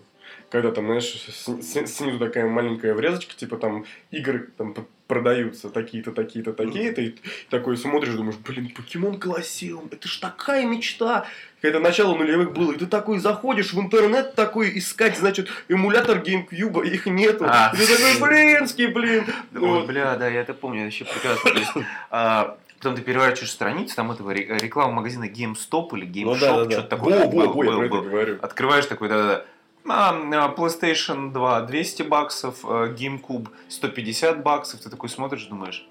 A: Когда там, знаешь, снизу такая маленькая врезочка, типа там игры там продаются такие-то, такие-то, такие-то, и такой смотришь, думаешь, блин, покемон Колоссеум, это ж такая мечта. Когда начало нулевых было, и ты такой заходишь в интернет такой искать, значит, эмулятор GameCube, их нету.
C: А.
A: И ты такой, блинский, блин.
C: Ой,
A: Вот.
C: бля, да, я это помню, это еще прекрасно. То есть, а, потом ты переворачиваешь страницу, там этого ре- реклама магазина GameStop или
B: Ну
C: GameShop,
B: да, да, да.
C: что-то такое.
A: Во, во, во, я про это говорю.
C: Открываешь такой, да-да-да. А, а, PlayStation 2 200 баксов, э, GameCube 150 баксов. Ты такой смотришь, думаешь,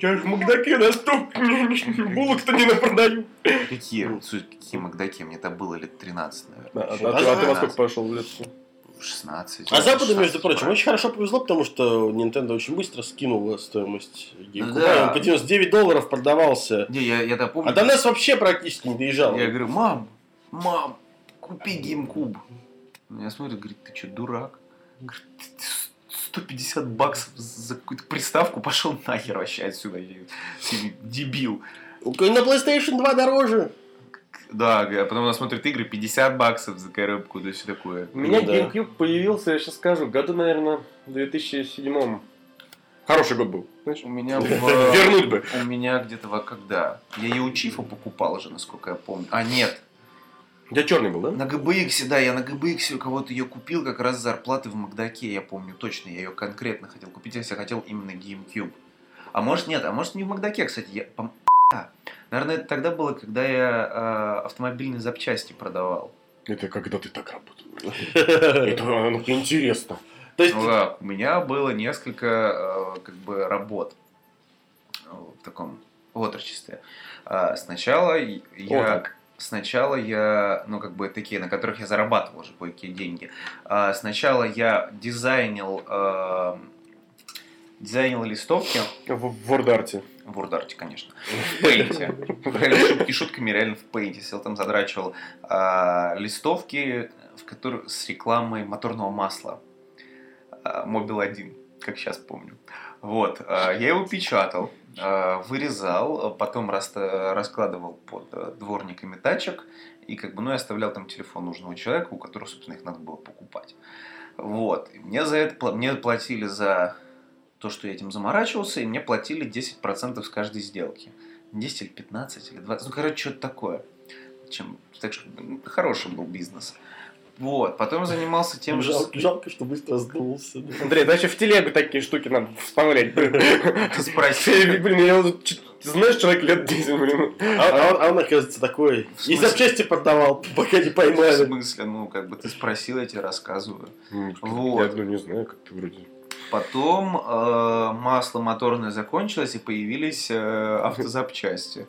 A: Я в Макдаке расту, булок-то не напродаю.
C: какие, какие Макдаки, мне это было лет 13, наверное.
A: А, а ты- а ты во
C: 13.
A: сколько пошел в лет?
C: В 16.
B: А Западу,
C: 16,
B: между прочим,
C: правильно.
B: очень хорошо повезло, потому что Nintendo очень быстро скинула стоимость GameCube.
C: Да.
B: Он по 99 долларов продавался.
C: Не, я, я помню.
B: А до нас вообще практически не доезжал.
C: Я говорю, мам, мам, купи GameCube. Я смотрю, говорит, ты что, дурак? Говорит, «Ты- ты 150 баксов за какую-то приставку пошел нахер вообще отсюда, дебил.
B: На PlayStation 2 дороже.
C: Да, а потом она смотрит игры 50 баксов за коробку, да все такое.
F: У меня
B: Ну да.
F: GameCube появился, я сейчас скажу, году, наверное, в 2007 Хороший год был. Знаешь?
C: У меня в...
F: Вернуть бы.
C: У меня где-то во когда? Я ее у Чифа покупал же, насколько я помню. А, нет,
F: У тебя черный был, да?
C: На GBX, да, я на GBX у кого-то ее купил как раз зарплаты в Макдаке, я помню точно, я ее конкретно хотел купить, если я хотел именно GameCube. А может нет, а может не в Макдаке, кстати, я... а, Наверное, это тогда было, когда я э, автомобильные запчасти продавал.
F: Это когда ты так работал. Это ну, интересно.
B: То есть,
C: Ну да, у меня было несколько э, как бы работ э, в таком отрочестве. А, Сначала я... Сначала я, ну, как бы такие, на которых я зарабатывал уже кое-какие деньги. А, Сначала я дизайнил, э, дизайнил листовки
F: В в WordArt.
C: В WordArt, конечно, в. Реально, шутки шутками, реально в Paint. Сел там, задрачивал а, листовки, в которых с рекламой моторного масла. Мобил 1, как сейчас помню. Вот, а, я его печатал, а, вырезал, а потом раскладывал под а, дворниками тачек, и как бы, ну, я оставлял там телефон нужного человека, у которого, собственно, их надо было покупать. Вот, и мне за это, мне платили за то, что я этим заморачивался, и мне платили 10% с каждой сделки. 10 или 15 или 20, ну, короче, что-то такое. Чем, так что ну, хороший был бизнес. Вот, потом занимался тем же...
B: жалко, жалко, что быстро сдулся. да.
F: Андрей, значит в телегу такие штуки надо блин.
C: Ты спроси.
F: Блин, я знаешь, человек лет 10, блин.
B: А, а он, а он, оказывается, такой.
C: В
B: И запчасти продавал, пока не
C: В
B: поймали.
C: смысле, ну, как бы ты спросил, я тебе рассказываю.
F: Вот.
C: Вот.
F: Я ну, не знаю, как ты вроде.
C: Потом э, масло моторное закончилось, и появились э, автозапчасти.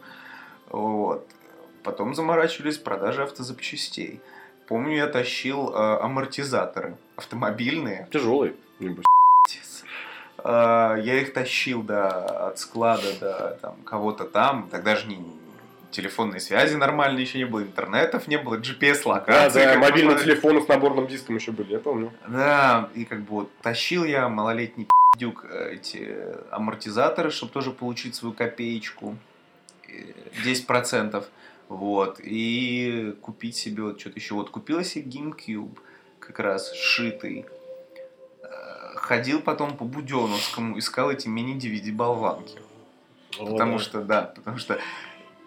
C: Вот. Потом заморачивались продажи автозапчастей. Помню, я тащил э, амортизаторы автомобильные.
F: Небось.
C: Пиздец. А, Я их тащил до, от склада до там, кого-то там. Тогда же не телефонной связи нормально еще не было, интернетов не было,
F: Да,
C: GPS-локации.
F: да,
C: как
F: мобильные
C: можно-
F: телефоны с наборным диском еще были, я помню.
C: Да, и как бы вот тащил я малолетний пиздюк э, эти амортизаторы, чтобы тоже получить свою копеечку. э, 10%. Вот. И купить себе вот что-то еще. Вот купила себе GameCube, как раз сшитый. Э, Ходил потом по Буденовскому, искал эти мини-DVD-болванки. Потому что, да, потому что...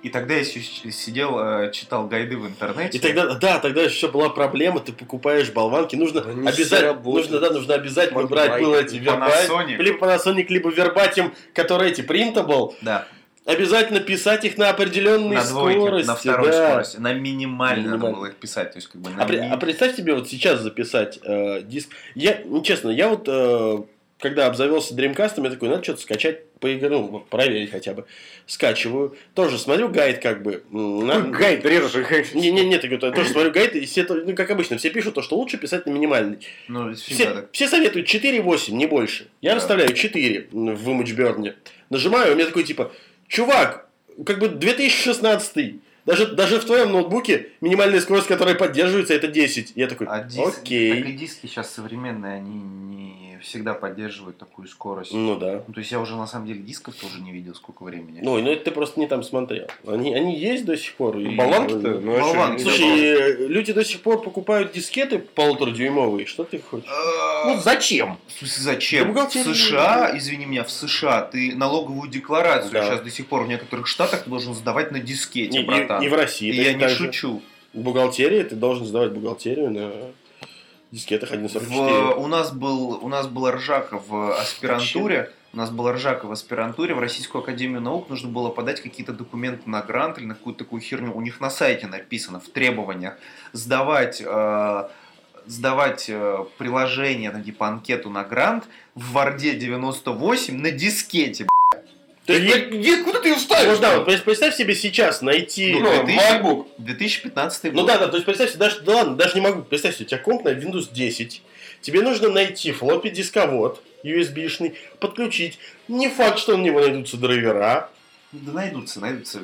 C: И тогда я еще сидел, э, читал гайды в интернете.
B: И тогда, да, тогда еще была проблема, ты покупаешь болванки, нужно
F: Они все
B: обязательно, нужно, да, нужно обязательно
F: Смарт
B: брать было эти вербатим, либо Panasonic, либо вербатим, которые эти printable,
C: Да.
B: обязательно писать их на определенной
C: на двойке,
B: скорости.
C: на второй
B: да.
C: скорости, на минимальной надо
B: Минимально.
C: было их писать, то есть как бы на
B: А, при-
C: ми-
B: а представь себе вот сейчас записать э, диск. Я, ну, честно, я вот э, когда обзавелся Dreamcast, я такой, надо что-то скачать, поиграть, ну, проверить хотя бы. Скачиваю. Тоже смотрю гайд как бы. на-
F: Какой Гайд, режешь.
B: Не, не, нет, я говорю, я тоже смотрю гайд, и все, ну, как обычно, все пишут то, что лучше писать на минимальный.
C: ну
B: Все,
C: так.
B: все советуют 4-8, не больше. Я
C: Да.
B: расставляю 4 в ImageBurn. Нажимаю, у меня такой типа, чувак, как бы 2016 даже, даже в твоем ноутбуке минимальная скорость, которая поддерживается, это 10. Я такой,
C: А диск,
B: окей.
C: так и диски сейчас современные, они не всегда поддерживают такую скорость.
B: Ну да.
C: Ну, то есть я уже на самом деле дисков тоже не видел сколько времени.
B: Ну, ну это ты просто не там смотрел. Они, они есть до сих пор. и-
F: Болванки-то? Ну, а
C: Болванки.
B: Слушай, э, люди до сих пор покупают дискеты полуторадюймовые. Что ты хочешь?
C: Ну,
F: зачем?
C: В смысле, зачем?
B: Да
C: В. США, извини меня, в США ты налоговую декларацию
B: Да.
C: сейчас до сих пор в некоторых штатах ты должен сдавать на дискете,
B: И, и-
C: братан.
B: и в России.
C: И я не шучу.
B: В бухгалтерии ты должен сдавать бухгалтерию на дискетах 1.44.
C: В, у, нас был, у нас была ржака в аспирантуре. У нас была ржака в аспирантуре. В Российскую Академию Наук нужно было подать какие-то документы на грант или на какую-то такую херню. У них на сайте написано в требованиях сдавать, э, сдавать э, приложение, ну, типа анкету на грант в Варде 98 на дискете.
B: То есть,
A: Я- где- куда ты ее ставишь?
B: вот, да, вот представь- себе сейчас найти...
C: Ну,
A: Ну,
C: 2000
A: MacBook.
C: 2015
B: Ну
C: год.
B: да, да, то есть представь себе, даже, да ладно, даже не могу, представь себе, у тебя комп на Windows 10, тебе нужно найти флоппи дисковод USB-шный, подключить. Не факт, что на него найдутся драйвера.
C: Да найдутся, найдутся.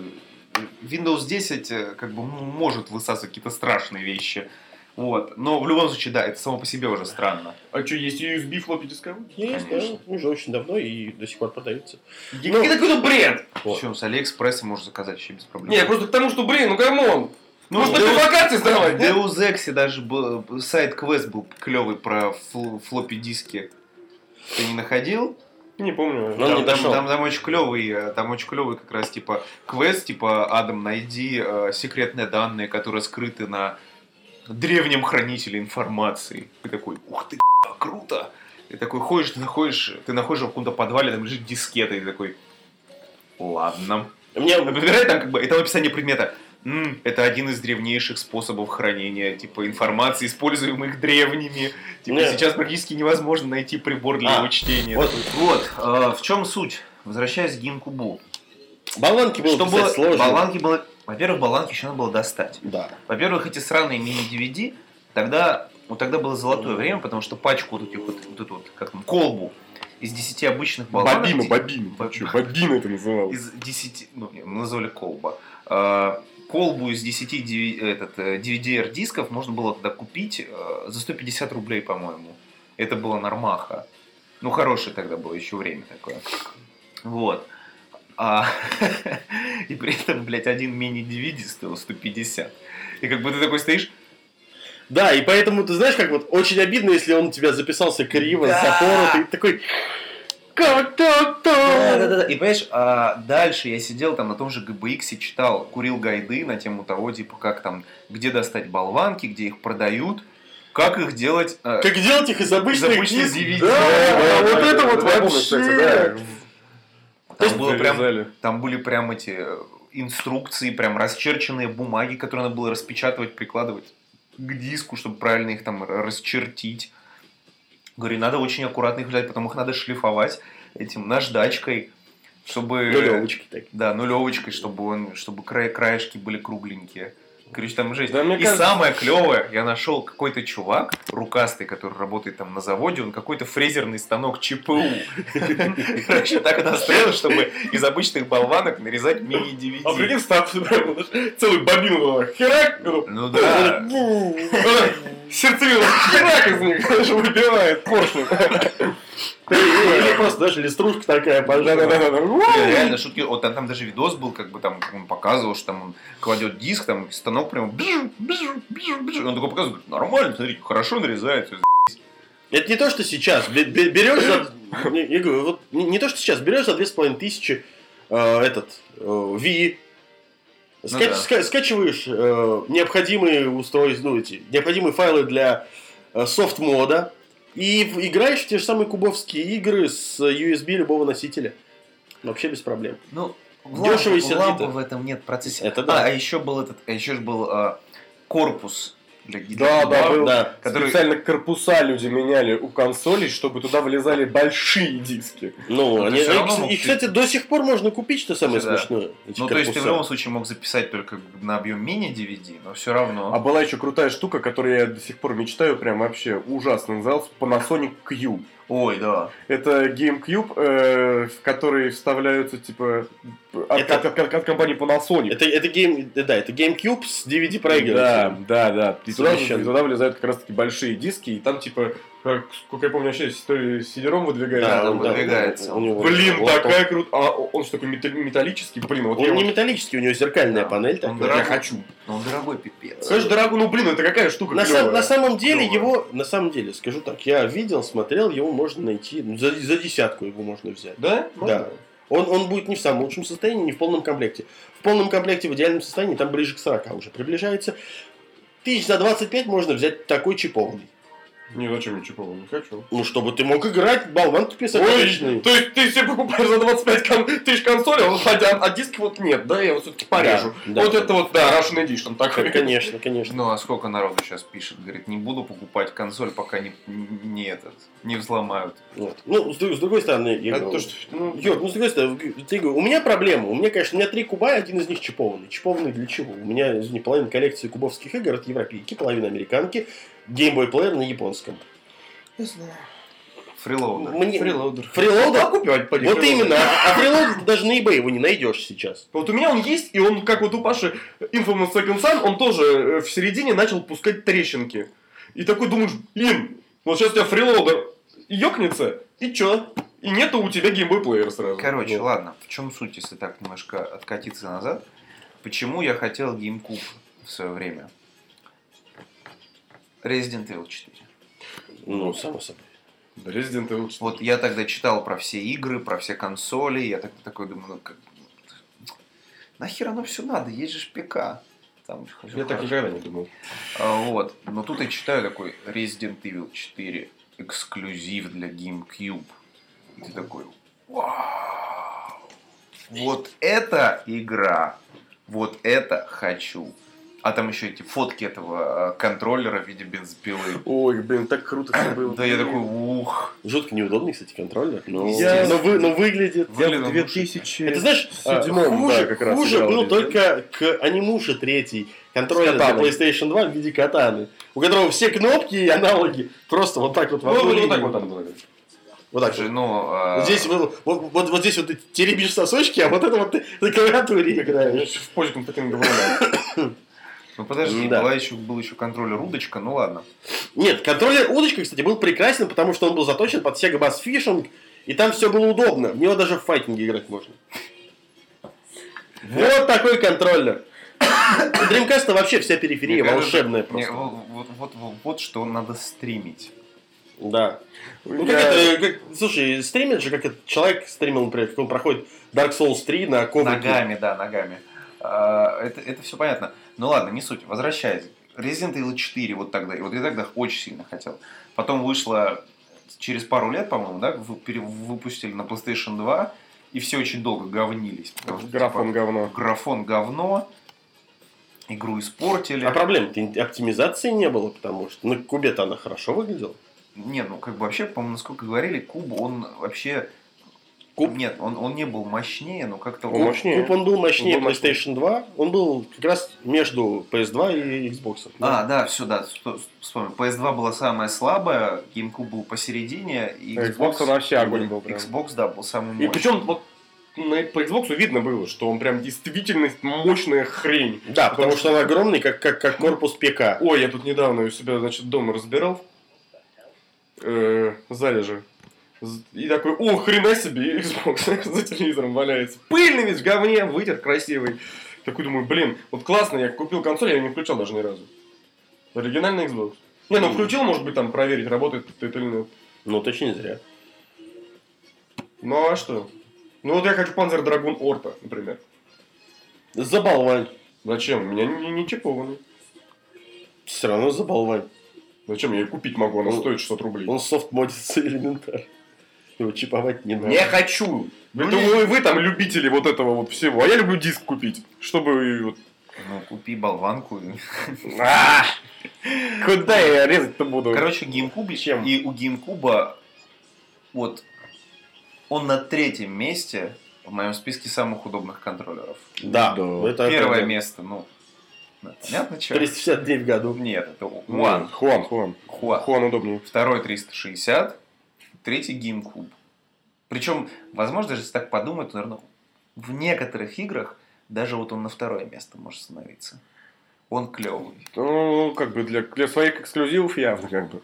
C: Windows 10 э, как бы может высасывать какие-то страшные вещи. Вот. Но в любом случае, да, это само по себе уже странно.
A: А что, есть USB флоппи дисковод?
B: Есть,
C: Конечно.
B: да, уже очень давно и до сих пор продается.
A: Ну, это какой-то бред.
B: Вот.
C: Причем с Алиэкспресса можно заказать вообще без проблем.
A: Не, просто к тому, что, блин, ну come on.
C: Ну,
A: Можно
C: Deus- В
A: сдавать, нет?
C: Deus Ex даже был, side квест был клевый про фл- флоппи диски. Ты не находил?
A: Не помню.
B: Он
C: там,
B: не
C: там- там- там очень клевый, э, там очень клевый как раз типа квест, типа Адам, найди э, секретные данные, которые скрыты на древнем хранителе информации. Ты такой, ух ты, круто! Ты такой ходишь, ты находишь, ты находишь в каком-то подвале, там лежит дискета, и ты такой, ладно.
B: Мне,
C: Подбирай там как бы, и там описание предмета. М, это один из древнейших способов хранения, типа, информации, используемых древними. Типа,
B: Не.
C: сейчас практически невозможно найти прибор для
B: А,
C: его чтения.
B: вот.
C: Вот, э, в чем суть? Возвращаясь к геймкубу.
B: болванки было
C: Что
B: писать
C: было?
B: сложно.
C: Болванки было... Во-первых, болванки еще надо было достать.
B: Да.
C: Во-первых, эти сраные мини-DVD, тогда, вот тогда было золотое время, потому что пачку вот этих вот, вот эту вот, как там, колбу из 10 обычных болванок...
A: Бобина, бобина.
C: Бо-
A: Ты чё, Бобина это называлось.
C: из 10, ну, не, мы назвали колба. Э, колбу из 10 диви- этот, э, DVD-дисков можно было тогда купить э, за 150 рублей, по-моему. Это было нормаха. Ну, хорошее тогда было еще время такое. Вот. А, и при этом, блядь, один мини-DVD стоил 150. И как бы ты такой стоишь,
B: Да, и поэтому, ты знаешь, как вот очень обидно, если он у тебя записался криво,
C: Да.
B: запоротый, ты такой... Как так
C: Да, да, да. И понимаешь, а дальше я сидел там на том же GBX и читал, курил гайды на тему того, типа, как там, где достать болванки, где их продают, как их делать. э,
B: Как делать их из обычных
C: обычных
B: дисков?
C: DVD.
B: Да,
A: Да,
B: вот
A: да,
B: это
A: да,
B: вот
A: да,
B: вообще.
A: кстати, да.
C: Там, было прям, там были прям эти э, инструкции, прям расчерченные бумаги, которые надо было распечатывать, прикладывать к диску, чтобы правильно их там расчертить. Говорю, надо очень аккуратно их взять, потом их надо шлифовать этим наждачкой, чтобы...
B: Нулевочки так.
C: Да, нулевочкой, чтобы он, чтобы край, краешки были кругленькие. Короче, там жесть.
A: Да,
C: и
A: кажется-
C: самое клевое, я нашел какой-то чувак, рукастый, который работает там на заводе, он какой-то фрезерный станок ЧПУ. Короче, так настроил, чтобы из обычных болванок нарезать
A: А
C: мини-DVD.
A: прикинь, став целый бобин, херак,
C: Ну да.
A: Сердцевина, херак из них, даже выбивает поршню.
B: Или просто, знаешь, листрушка такая.
C: Не, Реально, шутки. Вот там, там даже видос был, как бы там он показывал, что там он кладет диск, там станок прям бжу, бжу, бжу, бжу. Он такой показывает, говорит, нормально, смотри, хорошо нарезается.
B: Это не то, что сейчас. Бе- бе- Берешь за... не- Я говорю, вот не то, что сейчас. Берешь за две с половиной тысячи э, этот э, Ви,
C: Ну да.
B: ска- скачиваешь э, необходимые устройства, ну, эти, необходимые файлы для э, софт-мода и играешь в те же самые кубовские игры с USB любого носителя. Вообще без проблем.
C: Ну,
B: Дешево и
C: в лампу
B: сердито.
C: в этом нет процесса.
B: Это да.
C: А, а еще был этот, а еще же был а, корпус
A: Да, да, был.
B: Да.
C: который-
A: Специально корпуса люди меняли у консолей, чтобы туда влезали большие диски.
B: Ну, они,
C: равно
B: и,
C: мог
B: и, кстати, до сих пор можно купить, что самое
C: Да.
B: смешное. эти
C: Ну, то есть ты в
B: корпуса.
C: любом случае мог записать только на объем мини-DVD, но все равно.
A: А была еще крутая штука, которую я до сих пор мечтаю, прям вообще ужасно, назывался Panasonic Cube.
C: Ой, да.
A: Это GameCube, э, в который вставляются, типа, от,
B: Это-
A: от- от- от компании Panasonic.
B: Это, это, гейм, да, это GameCube с DVD
A: Да, да, да. И туда, и туда влезают как раз таки большие диски, и там, типа, как, сколько я помню, вообще история с CD-ROM выдвигается.
C: Да, там
A: вот-
C: выдвигается.
B: у него-
A: Блин,
B: вот
A: такая крутая. А он же такой металл- металлический, блин, вот
B: Он,
A: я
B: он не
A: вот-
B: металлический, у него зеркальная
C: Да.
B: панель
C: Он
B: такая.
A: я
C: дорогой.
A: хочу.
C: Но он дорогой пипец.
A: Скажешь, дорогой, ну блин, это какая штука
B: На, сам- на самом деле
A: Клёвая.
B: его, на самом деле, скажу так, я видел, смотрел, его можно найти, ну, за, за десятку его можно взять.
A: Да?
B: Да. Он, он будет не в самом лучшем состоянии, не в полном комплекте. В полном комплекте, в идеальном состоянии, там ближе к 40 уже приближается. Тысяч за 25 можно взять такой чипованный.
A: Не, зачем мне чипованный? Не хочу.
B: Ну, чтобы ты мог играть, болванки писать обычные.
A: то есть ты себе покупаешь за 25 кон- тысяч консоли, а, а, а диски вот нет, да, я вот все-таки порежу.
B: Да,
A: вот
B: да.
A: это вот, да, Russian Edition такой.
B: Конечно, конечно.
C: Ну а сколько народу сейчас пишет? Говорит, не буду покупать консоль, пока не, не этот, не взломают.
B: Вот. Ну, с, с другой стороны, я говорю,
A: то, что, ну,
B: Юр, ну с другой стороны, ты говорю, у меня проблема. У меня, конечно, у меня три куба, и один из них чипованный. Чипованный для чего? У меня, извини, половина коллекции кубовских игр от европейки, половина американки, Game Boy Player на японском.
C: Freeloader.
B: Мне...
A: Freeloader.
B: Freeloader?
A: купить, поди,
B: Вот
A: Freeloader.
B: именно. А Freeloader даже на eBay его не найдешь сейчас.
A: Вот у меня он есть, и он, как вот у Паши Infamous Second Son, он тоже э, в середине начал пускать трещинки. И такой думаешь, блин, вот сейчас у тебя фрилоудер ёкнется, и чё? И нету у тебя геймбой плеера сразу.
C: Короче,
B: Вот.
C: ладно, в чем суть, если так немножко откатиться назад? Почему я хотел GameCube в свое время? Resident Evil 4.
B: Ну, само собой.
A: Resident Evil 4.
C: Вот я тогда читал про все игры, про все консоли, я так, такой думаю, ну как... Нахер оно все надо, есть же ПК. Там
A: Я так никогда не думал.
C: А, Вот. Но тут я читаю такой Resident Evil 4 эксклюзив для GameCube. И ты такой, вау! Вот это игра! Вот это хочу! А там еще эти фотки этого э, контроллера в виде бензопилы.
A: Ой, блин, так круто все было.
C: Да я такой, ух!
B: Жутко неудобный, кстати, контроллер. Но,
C: Я-
B: но, вы, но выглядит.
A: Я
C: Выглядел
A: в 2000...
B: Это знаешь, а,
A: седьмом,
B: хуже,
A: да, как раз
B: хуже был
A: везде.
B: только к анимуше третий контроллер для. PlayStation 2 в виде катаны, у которого все кнопки и аналоги просто вот так вот
A: Ну,
B: одну
A: вот, так вот.
B: Вот так вот.
C: ну... а,
B: Вот здесь, вот, вот, вот- вот здесь вот ты теребишь сосочки, а вот это вот ты на клавиатуре играешь.
A: В Константина Гаврилова.
C: Ну подожди,
B: Да.
C: была еще, был еще контроллер удочка, ну ладно.
B: Нет, контроллер удочка, кстати, был прекрасен, потому что он был заточен под Sega Bass Fishing, и там все было удобно. В него даже в файтинге играть можно. Вот такой контроллер. У Dreamcast вообще вся периферия
C: Мне кажется,
B: волшебная
C: мне-
B: просто.
C: вот, вот, вот, вот, вот что надо стримить.
B: Да. Ну, как это, как- слушай, стримит же, как это, человек стримил, например, он проходит Dark Souls 3 на коврике.
C: Ногами, да, ногами. А, это, это все понятно. Ну ладно, не суть. Возвращаясь. Resident Evil 4 вот тогда. И вот я тогда очень сильно хотел. Потом вышло через пару лет, по-моему, да, выпустили на PlayStation 2, и все очень долго говнились. потому что,
A: Графон
C: типа,
A: говно.
C: графон говно, игру испортили.
B: А проблем-то оптимизации не было, потому что на кубе-то она хорошо выглядела.
C: Не, ну как бы вообще, по-моему, насколько говорили, Куб, он вообще...
B: Куб?
C: Нет, он, он не был мощнее, но как-то...
A: Он мощнее.
B: Куб он был мощнее
A: Он был мощнее.
B: PlayStation 2, он был как раз между PS2 и Xbox.
C: А, да, все, да, вспомнил. PS2 была самая слабая, GameCube был посередине, и
A: А Xbox он вообще огонь был прям.
C: Xbox, да, был самый
A: И
C: мощный.
A: причем вот на, по Xbox видно было, что он прям действительно мощная хрень.
B: Да, потому что он огромный, как, как, как корпус ПК.
A: Ой, я тут недавно у себя, значит, дома разбирал. Э, залежи. И такой, о, хрена себе, Xbox за телевизором валяется. Пыльный весь в говне, вытер красивый. Такой думаю, блин, вот классно, я купил консоль, я ее не включал даже ни разу. Оригинальный Xbox. Не, ну включил, может быть, там проверить, работает это или нет.
B: Ну, точнее зря.
A: Ну а что? Ну вот я хочу Panzer Dragoon Орта, например.
B: Заболвань.
A: Зачем? У меня не, не чипованный.
B: Все равно заболвань.
A: Зачем? Я ее купить могу, она
B: Он-
A: стоит 600 рублей.
B: Он софт модится элементарно. Его чиповать не надо.
C: Не хочу!
A: Вы, думаю, вы там любители вот этого вот всего. А я люблю диск купить, чтобы.
C: Ну, купи болванку.
A: А! Куда я резать-то буду?
C: Короче,
A: Чем?
C: и у GameCube вот он на третьем месте в моем списке самых удобных контроллеров.
B: Да,
A: Да.
B: это
C: Первое место, ну, понятно, что?
B: 360 дней в году.
C: Нет, это
A: Хуан,
C: One.
A: Хуан, Хуан.
C: Хуан.
A: Хуан удобнее.
C: Второй 360, третий GameCube. Причем, возможно, даже если так подумать, то, наверное, в некоторых играх даже вот он на второе место может становиться. Он клевый.
A: Ну, как бы для, для своих эксклюзивов явно как бы.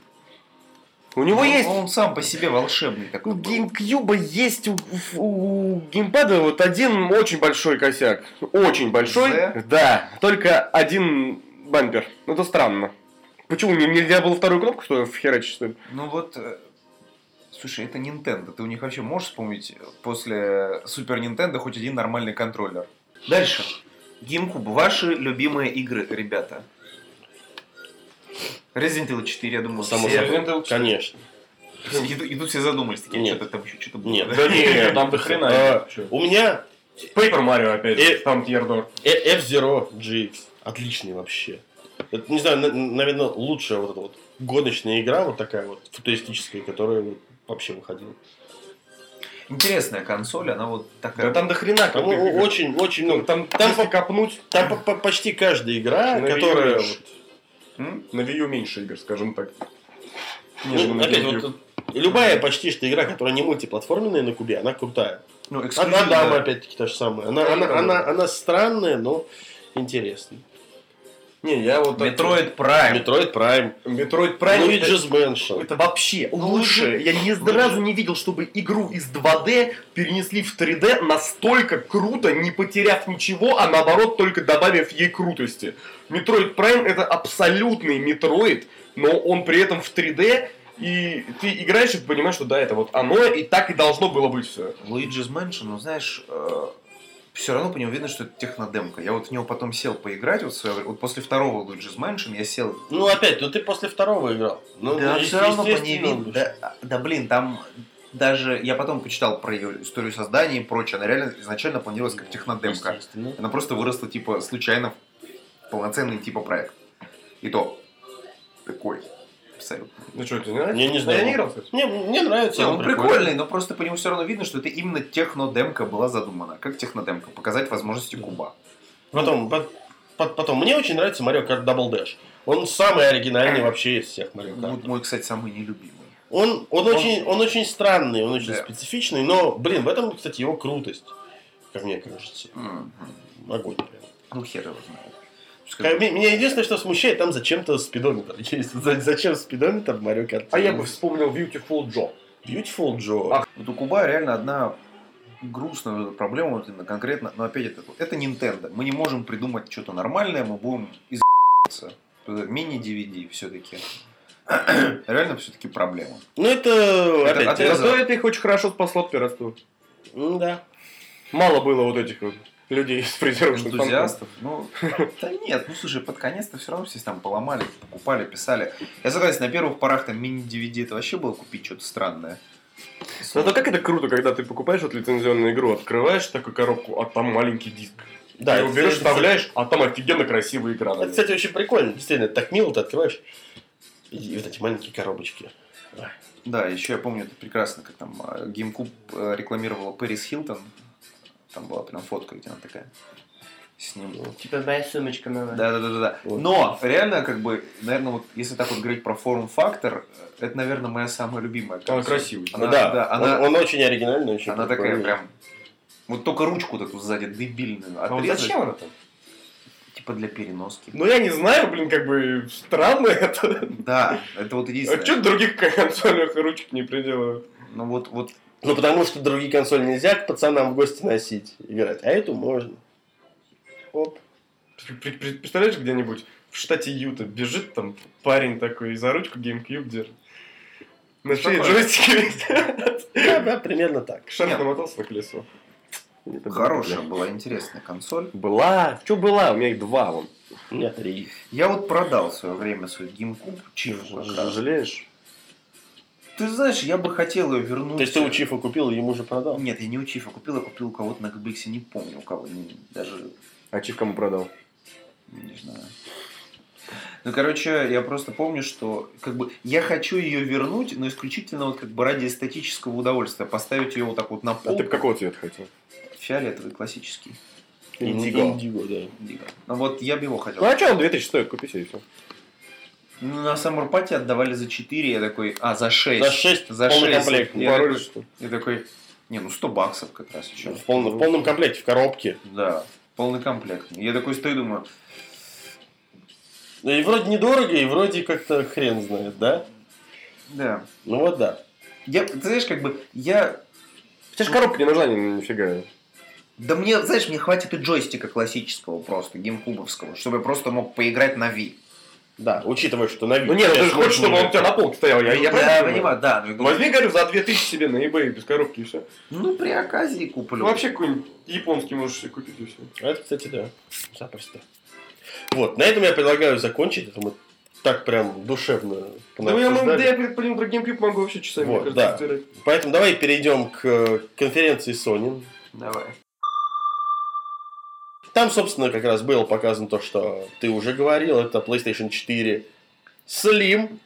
A: У него
C: Он-
A: есть...
C: Он сам по себе волшебный
A: У
C: такой. был.
A: GameCube есть у, у геймпада вот один очень большой косяк. Очень большой.
C: Z?
A: Да, только один бампер. Ну, Это странно. Почему не- нельзя было вторую кнопку что ли, вхерачить, что ли?
C: Ну вот, э, слушай, это Nintendo. Ты у них вообще можешь вспомнить после Супер Nintendo хоть один нормальный контроллер? Дальше. GameCube. Ваши любимые игры, ребята. Resident Evil 4, я думаю,
B: Само
C: все.
A: Resident Evil
B: Конечно.
C: И, и тут все задумались, такие,
B: Нет.
C: что-то там еще что-то было.
B: Нет.
C: да?
A: Да не, там до хрена.
B: А? У меня
A: Paper Mario опять,
B: Э,
A: там Тьердор.
B: Э- F-Zero GX. Отличный вообще. Это, не знаю, на- наверное, лучшая вот эта вот гоночная игра, вот такая вот футуристическая, которая вот вообще выходила.
C: Интересная консоль, она вот
A: Да
C: такая.
A: там до хрена
B: Там очень, очень много.
A: Там,
B: там по-
A: копнуть,
B: Там по- по- почти каждая игра,
A: На
B: которая...
A: меньше.
B: вот,
A: на Wii U меньше игр, скажем так.
B: ну,
A: Нежели на
B: опять, вот, любая почти что игра, которая не мультиплатформенная на кубе, она крутая.
C: Ну,
B: Она, дама, опять-таки, та же самая. Она, она, она, она странная, но интересная.
A: Не, я вот...
C: Prime.
B: Metroid Prime,
A: Metroid Prime... это-
B: Luigi's Mansion.
A: Это вообще лучше. Я ни разу не видел, чтобы игру из 2D перенесли в 3D настолько круто, не потеряв ничего, а наоборот только добавив ей крутости. Metroid Prime это абсолютный Metroid, но он при этом в 3D, и ты играешь и понимаешь, что да, это вот оно, и так и должно было быть все.
C: Luigi's Mansion, ну знаешь, все равно по нему видно, что это технодемка. Я вот в него потом сел поиграть, вот, время. вот после второго Luigi's Mansion я сел...
B: Ну, опять, ну ты после второго играл. Ну,
C: да,
B: ну,
C: все равно по ней видно. Да, да, блин, там даже... Я потом почитал про ее историю создания и прочее. Она реально изначально планировалась как технодемка. Она просто выросла, типа, случайно в полноценный, типа, проект. И то такой. Абсолютно.
A: Ну что, тебе не нравится?
B: Я не знаю.
A: Я не играл, кстати.
B: Мне, мне нравится.
C: Не,
B: он
C: он прикольный, но просто по нему все равно видно, что это именно технодемка была задумана. Как технодемка? Показать возможности куба.
B: Потом, по- по- потом, мне очень нравится Mario Kart Double Dash. Он самый оригинальный вообще из всех Mario
C: Ну,
B: Kart.
C: мой, кстати, самый нелюбимый.
B: Он, он, очень, он очень странный, он очень
C: Да.
B: специфичный, но, блин, в этом, кстати, его крутость, как мне кажется.
C: Мгм.
B: Огонь прям.
C: Ну, хер его знает.
B: Как- ме- Меня единственное, что смущает, там зачем-то спидометр есть. За- Зачем спидометр в Kart?
A: А я бы вспомнил Beautiful Joe.
B: Beautiful Joe.
A: А,
C: Вот у Куба реально одна грустная проблема, вот именно конкретно, но опять это, это Nintendo. Мы не можем придумать что-то нормальное, мы будем из***ться. Мини-DVD все-таки. Реально все-таки проблема.
B: Ну, это, опять,
C: отрезок.
A: Зато это их очень хорошо спасло от пиратства.
B: ну, да.
A: Мало было вот этих вот людей с фрезеровочным
C: Энтузиастов? Ну, да нет, ну слушай, под конец-то все равно все там поломали, покупали, писали. Я согласен, на первых порах там мини-DVD это вообще было купить что-то странное.
A: Ну то как это круто, когда ты покупаешь вот лицензионную игру, открываешь такую коробку, а там маленький диск.
B: Да,
A: ты его берешь, вставляешь, а там офигенно красивая игра.
B: Это, кстати, очень прикольно. Действительно, так мило, ты открываешь. И вот эти маленькие коробочки.
C: Да, еще я помню это прекрасно, как там э, GameCube э, рекламировала Пэрис Хилтон. Там была прям фотка, где она такая с ним.
B: Типа моя сумочка новая.
C: Да, да, да, да, да.
B: Вот.
C: Но реально, как бы, наверное, вот если так вот говорить про форм-фактор, это, наверное, моя самая любимая.
A: Она
C: консоль.
A: красивая.
C: Она,
B: Ну да,
C: да, она,
B: он, он очень оригинальный, очень
C: она такая прям. Вот только ручку вот эту сзади дебильную
A: А вот
C: отрезать,
A: зачем она там?
C: типа для переноски.
A: Ну я не знаю, блин, как бы странно это.
C: Да, это вот
A: А
C: единственное.
A: что других консолях ручки не приделывают?
C: Ну вот, вот
B: Ну, потому что другие консоли нельзя к пацанам в гости носить, играть. А эту можно. Оп.
A: Представляешь, где-нибудь в штате Юта бежит там парень такой и за ручку GameCube держит. На шее джойстики.
B: Да, да, примерно так.
A: Шарф намотался на колесо.
C: Хорошая
A: было.
C: была интересная консоль.
A: Была. Что была? У меня их два вон.
B: У меня три.
C: Я вот продал в свое время свой GameCube раз.
A: Жалеешь?
C: Ты знаешь, я бы хотел ее вернуть.
B: То есть ты у Чифа купил и ему же продал?
C: Нет, я не у Чифа купил, я купил у кого-то на Гбиксе, не помню у кого, не- даже
A: А Чиф кому продал?
C: не знаю. Ну, короче, я просто помню, что как бы я хочу ее вернуть, но исключительно вот как бы ради эстетического удовольствия. Поставить ее вот так вот на
A: А
C: пол.
A: ты бы какого цвета хотел?
C: Фиолетовый, классический.
A: Индиго.
B: Индиго, да.
C: Индиго. Ну вот я бы его хотел.
A: Ну а что он 2000 стоит? Купи себе и все.
C: Ну, на Саммерпате отдавали за 4, я такой, а, за 6.
B: За 6
C: За
B: полный
C: 6.
B: комплект.
C: Я
A: Пароль,
C: такой,
A: что
C: я такой, не, ну 100 баксов как раз еще.
B: В полном, в полном комплекте, в коробке.
C: Да, полный комплект. Я такой стою, думаю,
B: Ну и вроде недорого, и вроде как-то хрен знает, да?
C: да.
B: Ну вот да.
C: Я, ты знаешь, как бы, я...
A: Хотя же коробка не нужна ни- нифига.
C: Да мне, знаешь, мне хватит и джойстика классического просто, геймкубовского, чтобы я просто мог поиграть на Ви.
B: Да, учитывая, что на
A: Ну нет, ну ты же хочешь, чтобы он у тебя на полке стоял. Я, я,
C: я, понимаю, да. но я говорю,
A: Возьми, говорю, за 2000 себе на eBay без коробки и все.
C: Ну, при оказии куплю.
A: Ну вообще какой-нибудь японский можешь себе купить и все.
B: Это, кстати, да. Запросто. Вот, на этом я предлагаю закончить. Это мы так прям душевно
A: Да я, могу- да я по ним про GameCube могу вообще часами
B: Вот, да.
A: кажется, стирать.
B: Поэтому давай перейдем к э, конференции Sony.
C: Давай.
B: Там, собственно, как раз было показано то, что ты уже говорил, это PlayStation 4 Slim,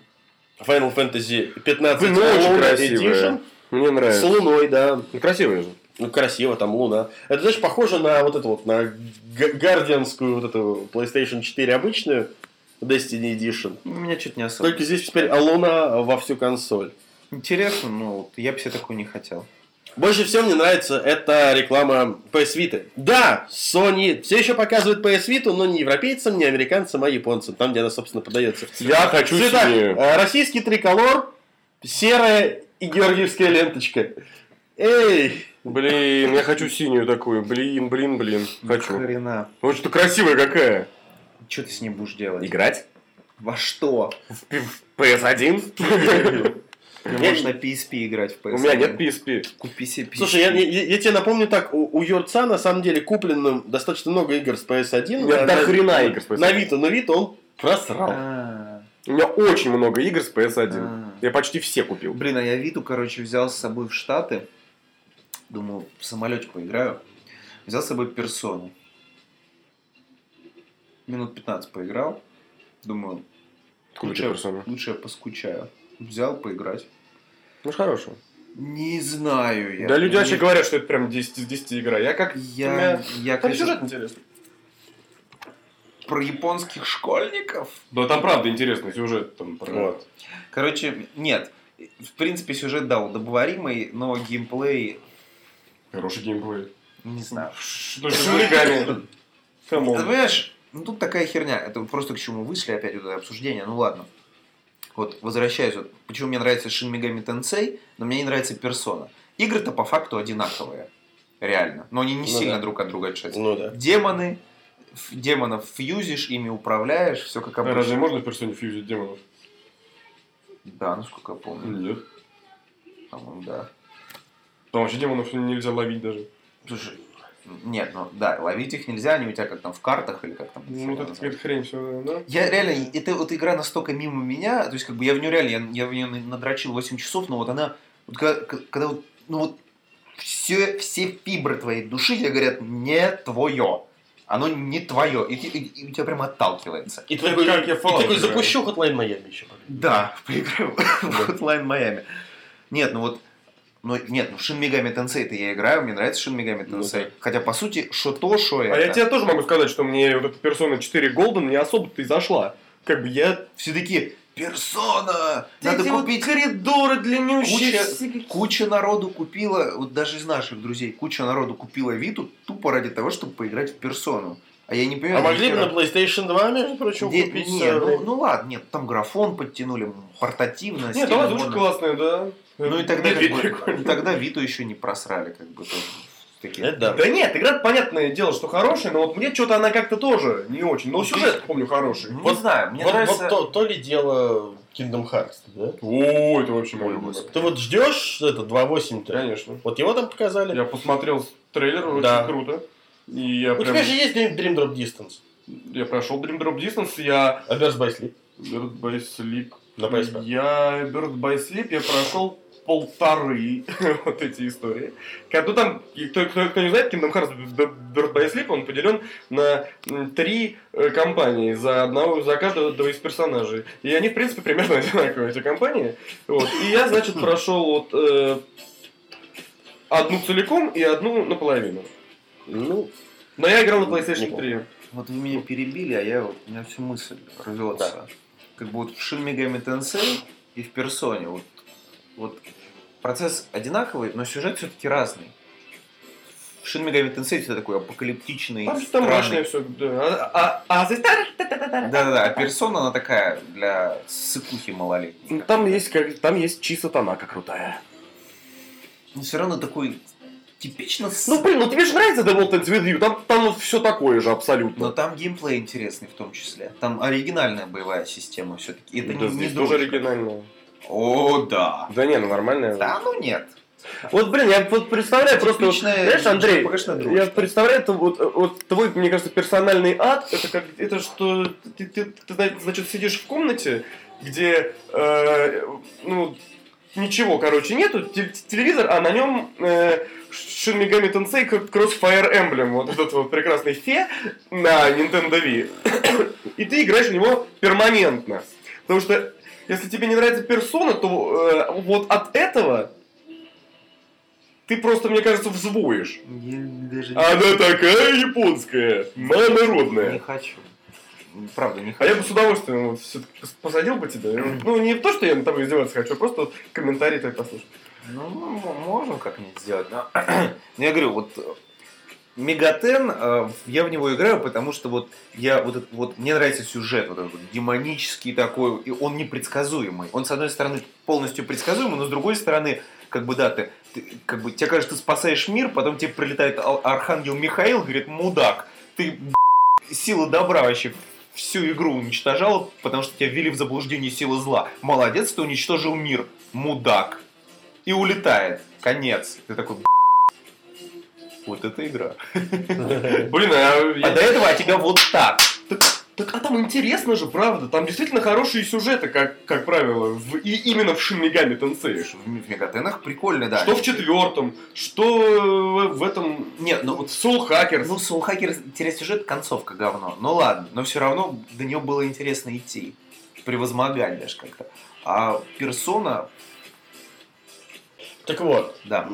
B: Final Fantasy 15
A: Ну, очень красивая.
B: Edition,
A: Мне
B: с
A: нравится.
B: луной, да.
A: Ну, красивая же.
B: Ну, красиво, там луна. Это, знаешь, похоже на вот эту вот, на гардианскую вот эту PlayStation 4 обычную, Destiny Edition.
C: У меня что-то не особо.
B: Только здесь теперь а луна во всю консоль.
C: Интересно, но вот я бы себе такую не хотел.
B: Больше всего мне нравится эта реклама PS Vita. Да, Sony все еще показывает PS Vita, но не европейцам, не американцам, а японцам, там, где она, собственно, продается.
A: Я хочу
B: Цвета.
A: синюю.
B: Э, Российский триколор, серая и георгиевская ленточка. Эй!
A: Блин, я хочу синюю такую. Блин, блин, блин. Хочу.
C: Хрена.
A: Вот что красивая какая.
C: Что ты с ней будешь делать?
A: Играть?
C: Во что?
A: В PS1?
C: Ты можешь на PSP играть в PS.
A: У меня нет PSP.
C: Купи себе PSP.
B: Слушай, я, я- я тебе напомню так, у, у Юрца на самом деле куплено достаточно много игр с PS1.
A: У меня
B: На-
A: до
B: на-
A: хрена игр с PS1.
B: На Виту, но Виту он просрал.
C: А,
A: У меня очень много игр с PS1.
C: а.
A: Я почти все купил.
C: Блин, а я Виту, короче, взял с собой в Штаты. Думаю, в самолете поиграю. Взял с собой персону. Минут 15 поиграл. Думаю, лучше, лучше я поскучаю. Взял поиграть.
A: Ну, хорошо.
C: Не знаю я.
A: Да, люди
C: Не-
A: вообще говорят, что это прям 10 из 10 игра. Я как...
C: Я, я
A: Там
C: конечно,
A: сюжет интересный.
C: про японских школьников.
A: Да, там правда интересный сюжет. Там про...
B: Вот.
C: Короче, нет. В принципе, сюжет, да, удобоваримый, но геймплей,
A: Хороший геймплей.
C: не знаю.
A: Что с шумигами?
C: Ты понимаешь, ну тут такая херня. Это просто к чему вышли опять вот это обсуждение. Ну ладно. Вот возвращаюсь. Вот, почему мне нравится Shin Megami Tensei, но мне не нравится Persona. Игры-то по факту одинаковые. Реально. Но они не
B: Ну
C: сильно
B: да.
C: друг от друга отличаются.
B: Ну да.
C: Демоны, ф- демонов фьюзишь, ими управляешь, все как
A: А
C: обычно.
A: разве можно в персоне фьюзить демонов?
C: Да, насколько я помню.
A: Нет.
C: По-моему, да.
A: Там вообще демонов нельзя ловить даже.
C: Слушай, нет, ну да, ловить их нельзя, они у тебя как там в картах или как там.
A: Ну, вот это хрень все, да?
C: Я реально, это вот игра настолько мимо меня, то есть как бы я в нее реально, я, я в нее надрочил 8 часов, но вот она, вот когда, когда вот, ну вот все, все фибры твоей души тебе говорят, не твое. Оно не твое. И, ты- и- и у тебя прям отталкивается.
B: И
A: Это
B: такой,
A: как я
B: и
A: Fallout
B: такой
A: играю.
B: запущу Hotline Miami еще.
C: Да, поиграю в Hotline Miami. Нет, ну вот, ну, нет, ну Shin Megami Tensei-то я играю, мне нравится Shin Megami
A: Ну
C: Tensei. Хотя, по сути, что то, что это.
A: А я тебе тоже могу сказать, что мне вот эта персона 4 Golden не особо-то и зашла. Как бы я...
C: Все такие, персона! Надо
A: Эти вот
C: купить
A: коридоры длиннющие.
C: Куча, куча народу купила, вот даже из наших друзей, куча народу купила Виту тупо ради того, чтобы поиграть в персону. А я не понимаю.
B: А могли бы на PlayStation 2, между прочим,
C: Где-
B: купить?
C: не,
B: э,
C: ну, ну ладно, нет, там графон подтянули, портативность.
A: Нет, там озвучка классная, да.
C: Ну и тогда, как бы, тогда Виту еще не просрали, как бы тоже. Такие.
B: Это да.
A: Да нет, игра понятное дело, что хорошая, но вот мне что-то она как-то тоже не очень. Но сюжет, помню, хороший.
C: Ну,
B: Вот-
C: не знаю, мне
B: вот,
C: нравится...
B: вот то, то ли дело Kingdom Hearts, да?
A: О, это вообще мой
C: господи.
B: Ты вот ждешь это 2.8-то?
A: Конечно.
B: Вот его там показали?
A: Я посмотрел трейлер, очень
B: Да.
A: круто. И я
B: У
A: прям...
B: тебя же есть Dream Dream Drop Distance.
A: Я прошел Dream Drop Distance, я...
B: А Birds by Sleep?
A: Bird by Sleep.
B: На PSP.
A: Я Bird by Sleep я прошел полторы вот эти истории. Как- Ну там, кто, кто, кто не знает, Kingdom Hearts Bird by Sleep, он поделен на три э, компании за одного, за каждого из персонажей. И они, в принципе, примерно одинаковые, эти компании. Вот. И я, значит, прошел вот э, одну целиком и одну наполовину.
B: Ну,
A: Но я играл на PlayStation
B: Неплохо.
A: 3.
C: Вот вы меня перебили, а я у меня всю мысль рвется. Как бы вот в Shin Megami Tensei и в Персоне вот, вот процесс одинаковый, но сюжет все-таки разный. В Shin Megami Tensei это такой апокалиптичный,
A: Там, там мрачное все. Да. А, а, а здесь
C: Да-да-да, а Персона она такая для сыкухи малолетней.
A: Там есть, как, там есть чисто тонака крутая.
C: Но все равно такой типично...
A: Ну, блин, ну тебе же нравится Devil Tends With You, там, там все такое же абсолютно.
C: Но там геймплей интересный в том числе. Там оригинальная боевая система все-таки. Это
A: Да
C: не, не
A: здесь тоже
C: дрочка.
A: оригинальная.
C: О, да.
A: Да не, ну нормальная.
C: Да, ну нет.
A: Вот, блин, я вот представляю просто, вот,
C: Типичная
A: знаешь, Андрей,
C: дружба.
A: я представляю, это вот, вот твой, мне кажется, персональный ад, это как, это что, ты, ты- ты, зна- значит, сидишь в комнате, где, э, ну, ничего, короче, нету, те- телевизор, а на нем э, Shin Megami Tensei Crossfire Emblem, вот этот вот прекрасный фе на Nintendo Wii. И ты играешь в него перманентно. Потому что, если тебе не нравится персона, то э, вот от этого ты просто, мне кажется, взвоишь. Она такая японская,
C: Не
A: монородная.
C: хочу. Правда, не
A: А
C: хочу.
A: я бы с удовольствием вот всё-таки пос- посадил бы тебя. Ну, не то, что я на тобой издеваться хочу, а просто комментарий твой послушать.
C: Ну, можем как-нибудь сделать. Но... но я говорю, вот Мегатен, э, я в него играю, потому что вот я вот, вот мне нравится сюжет, вот этот вот демонический такой, и он непредсказуемый. Он, с одной стороны, полностью предсказуемый, но с другой стороны, как бы, да, ты, ты- как бы, тебе кажется, ты спасаешь мир, потом тебе прилетает Архангел Михаил, говорит, мудак, ты, сила добра вообще всю игру уничтожал, потому что тебя ввели в заблуждение силы зла. Молодец, ты уничтожил мир, мудак. И улетает. Конец. Ты такой, «Б***ь, вот это игра.
A: Блин, а,
C: А до этого от тебя вот так.
A: Так, а там интересно же, правда. Там действительно хорошие сюжеты, как, как правило, в- и именно в Megami Tensei.
C: В Мегатенах прикольно, да.
A: Что в четвертом, что э, в этом...
C: Нет, ну
A: Вот Soul Hackers.
C: Ну, Soul Hacker терять сюжет, концовка говно. Ну ладно, но все равно до нее было интересно идти. Превозмогать даже как-то. А персона,
B: Так вот,
C: да.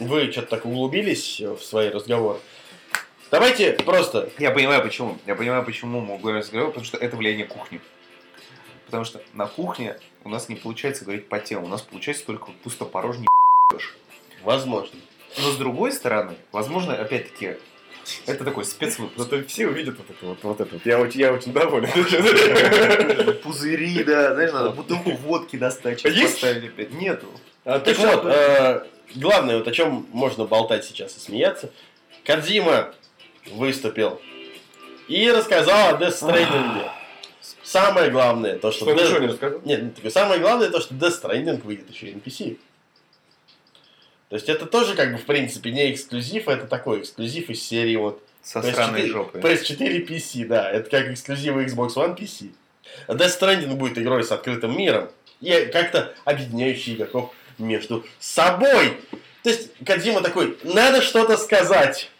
B: Вы что-то так углубились в свои разговоры. Давайте просто
C: Я понимаю почему. Я понимаю, почему мы говорим разговор, потому что это влияние кухни. Потому что на кухне у нас не получается говорить по темам, у нас получается только пустопорожний
B: возможно.
C: Но с другой стороны, возможно, опять-таки, это такой спецвыпуск.
A: Зато все увидят вот это вот, вот это вот. Я очень, я очень доволен.
C: Пузыри, да, знаешь, надо бутылку водки достать,
A: Есть?
C: поставить опять. Нету.
A: А ты
B: Так вот, э, главное, вот о чем можно болтать сейчас и смеяться. Кадзима выступил и рассказал о Death Stranding. Самое главное, то, что...
A: что,
B: Death-
A: ничего не рассказал?
B: Нет, такое, самое главное то, что Death Stranding выйдет еще и NPC. То есть это тоже как бы в принципе не эксклюзив, это такой эксклюзив из серии вот
C: Со
B: PS4
C: странной жопой.
B: PS4 PC, да, это как эксклюзивы Xbox One PC. А Death Stranding будет игрой с открытым миром и как-то объединяющий игроков между собой. То есть Кадзима такой, надо что-то сказать.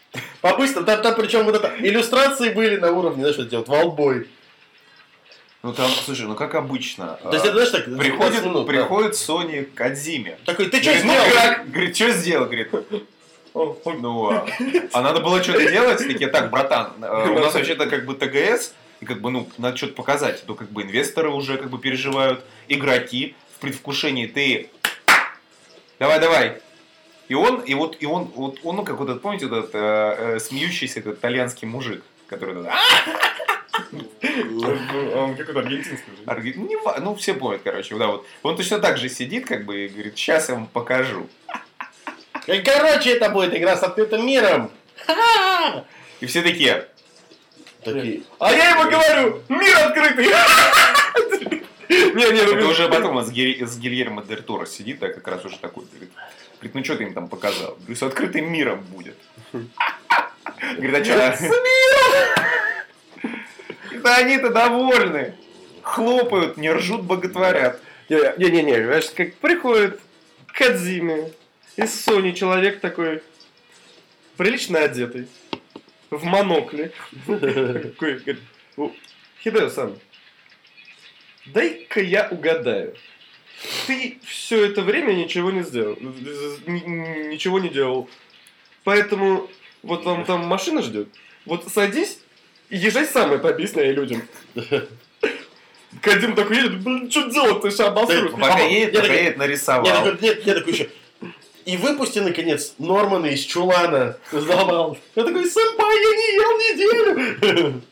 B: Побыстро, там, там причем вот это, иллюстрации были на уровне, знаешь, эти вот волбой.
C: Ну там, слушай, ну как обычно.
B: То есть
C: а,
B: это, знаешь, так,
C: Приходит,
B: 15 минут, да.
C: приходит Sony к Кадзиме.
B: Такой, ты что
C: ну
B: сделал?
C: как? Говорит, что сделал? Говорит, ну, а, а надо было что-то делать? Такие, так, братан, э, у нас вообще-то как бы ТГС, и как бы, ну, надо что-то показать. То как бы инвесторы уже как бы переживают, игроки в предвкушении, ты давай, давай. И он, и вот, и он, вот он, ну, как вот этот, помните, вот этот э, э, смеющийся этот итальянский мужик, который этот,
A: Он какой-то аргентинский уже.
C: Арги- Ну, не ва- ну, все помнят, короче, да, вот. Он точно так же сидит, как бы, и говорит, сейчас я вам покажу.
B: Короче, это будет игра с открытым миром.
C: И все такие,
B: Такие,
A: А я ему говорю, мир открытый! Не, не,
C: это уже потом с, Гиль- с Гильермо Дель Торо сидит, да, как раз уже такой, говорит, говорит, ну что ты им там показал? Говорю, с открытым миром будет. Говорит, а что? Да они-то довольны. Хлопают, не ржут, боготворят.
A: Не-не-не, знаешь, как приходит Кадзиме из Sony человек такой, прилично одетый, в монокле. Такой, говорит, «Ну, Хидео-сан, дай-ка я угадаю. Ты все это время ничего не сделал, ничего не делал. Поэтому вот вам там машина ждет. Вот садись и езжай сам это объясняй людям. Кадим такой едет, блин, что делать, ты сейчас обосрусь.
C: Пока едет,
B: я
C: пока едет,
B: Я
C: нарисовал.
B: такой, нет, я такой еще. И выпусти, наконец, Нормана из чулана. Сдавал. Я такой, сэмпай, я не ел неделю.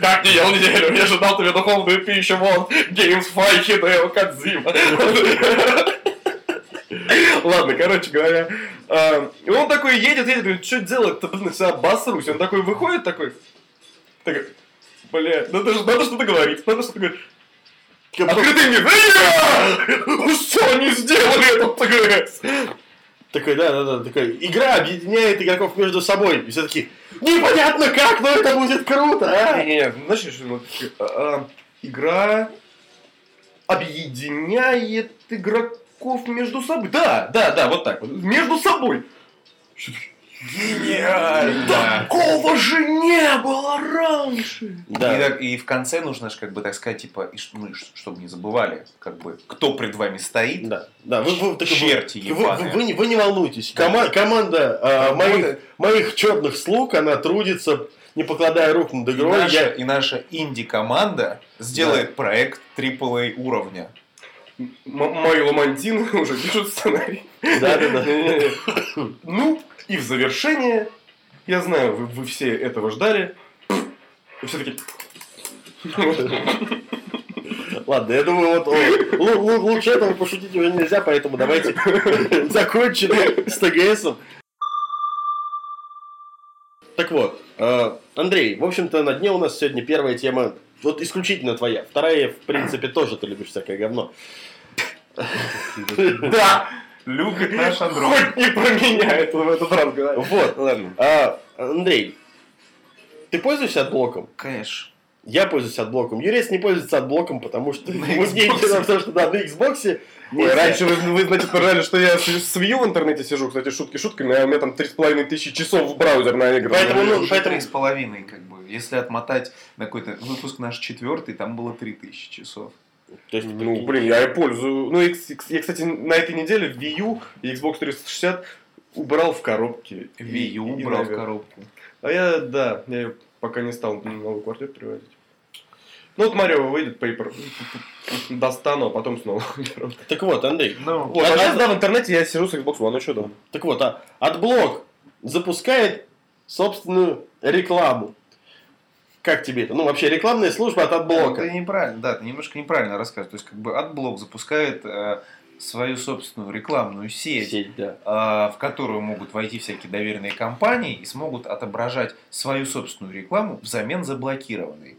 A: Как не ел неделю? Я же дал тебе духовную пищу, вот, Games Fight Хидео Кадзима. Ладно, короче говоря, а, и он такой едет, едет, говорит, что делать-то, блин, сейчас обосрусь. Он такой выходит, такой, такой, бля, надо, надо что-то говорить, надо что-то говорить. Открытый мир! Э, Что они сделали этот ТГС?
B: Такой, да, да, да, такой, игра объединяет игроков между собой. И все такие, непонятно как, но это будет круто, а?
A: Нет, знаешь, что а, а, игра объединяет игроков между собой. Да, да, да, вот так вот. Между собой.
C: Гениально!
A: Такого же не было раньше.
C: И,
B: Да.
C: так- и в конце нужно же, как бы, так сказать, типа, и ш- чтобы не забывали, как бы, кто пред вами стоит.
B: Да, да, вы, вы, такой,
C: Черти
B: вы, вы, вы не, вы не волнуйтесь. Кома- команда а, моих, моих черных слуг, она трудится, не покладая рук над
C: И
B: игрой.
C: наша,
B: Я-
C: и наша инди-команда сделает проект AAA уровня.
A: М- Мой Ламантин уже пишет сценарий.
B: Да, да, да.
A: Не-не-не. Ну, и в завершение, я знаю, вы, вы все этого ждали. И все таки
B: Ладно, я думаю, вот о, лу- лу- лучше этого пошутить уже нельзя, поэтому давайте закончим с ТГСом. Так вот, э, Андрей, в общем-то, на дне у нас сегодня первая тема, вот исключительно твоя. Вторая, в принципе, тоже ты любишь всякое говно.
A: Да!
C: Любит наш Андрей.
A: Хоть не про меня это в этот раз говорю.
B: Вот,
A: Ладно.
B: а, Андрей, ты пользуешься Adblock ом?
C: Конечно.
B: Я пользуюсь Adblock ом. Юрец не пользуется Adblock ом, потому что
C: На Xbox.
B: потому что да, на Xbox.
A: Ой, раньше вы, вы, значит, поржали, что я с, Wii в интернете сижу, кстати, шутки шутками, а у меня там 3,5 тысячи часов в браузер на игры.
B: Поэтому, ну, поэтому-
C: три с половиной, как бы. Если отмотать на какой-то выпуск наш четвертый, там было 3000 часов.
B: То есть,
A: Ну, блин, я и пользую. Ну, и, я, кстати, на этой неделе Wii U и Xbox 360 убрал в коробке.
C: Wii U
A: И- и
C: убрал в
A: наверх.
C: коробку.
A: А я, да, я её пока не стал на новую квартиру переводить. Ну, вот Марио выйдет, Paper, достану, а потом снова уберу.
B: Так вот, Андрей,
C: Ну,
A: Вот, а сейчас, да, в интернете я сижу с Xbox One, ну что, да.
B: Так вот, а Adblock запускает собственную рекламу. Как тебе это? Ну, вообще, рекламная служба от
C: Ну,
B: Adblock а.
C: Ты неправильно, да, ты немножко неправильно рассказываешь. То есть, как бы Adblock запускает э, свою собственную рекламную сеть,
B: Сеть, да.
C: э, в которую могут войти всякие доверенные компании и смогут отображать свою собственную рекламу взамен заблокированной.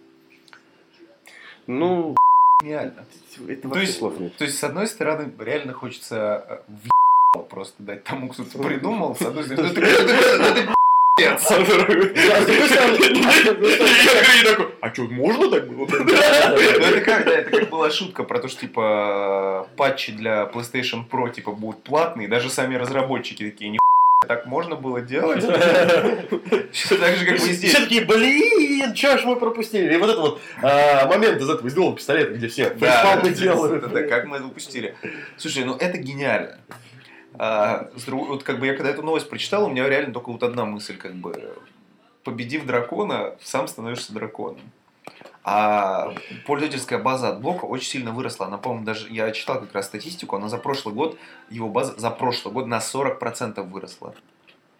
A: Ну,
C: Гениально.
A: это
C: То есть-
A: слов нет.
C: То есть, с одной стороны, реально хочется э, в просто дать тому, кто это придумал. С одной стороны,
A: Я такой, а что, можно так было?
C: Ну, это как, да, это как была шутка про то, что типа патчи для PlayStation Pro типа будут платные, даже сами разработчики такие, не так можно было делать. Всё Так же, как бы здесь.
B: Все такие, блин, чё ж мы пропустили? И вот этот вот а, момент из этого, из пистолета, где все
C: Да,
B: фейспалмы делают.
C: как мы это упустили. Слушай, ну это гениально. А, вот как бы я когда эту новость прочитал, у меня реально только вот одна мысль, как бы победив дракона, сам становишься драконом. А пользовательская база от блока очень сильно выросла. Она, по-моему, даже я читал как раз статистику, она за прошлый год, его база за прошлый год на 40% выросла.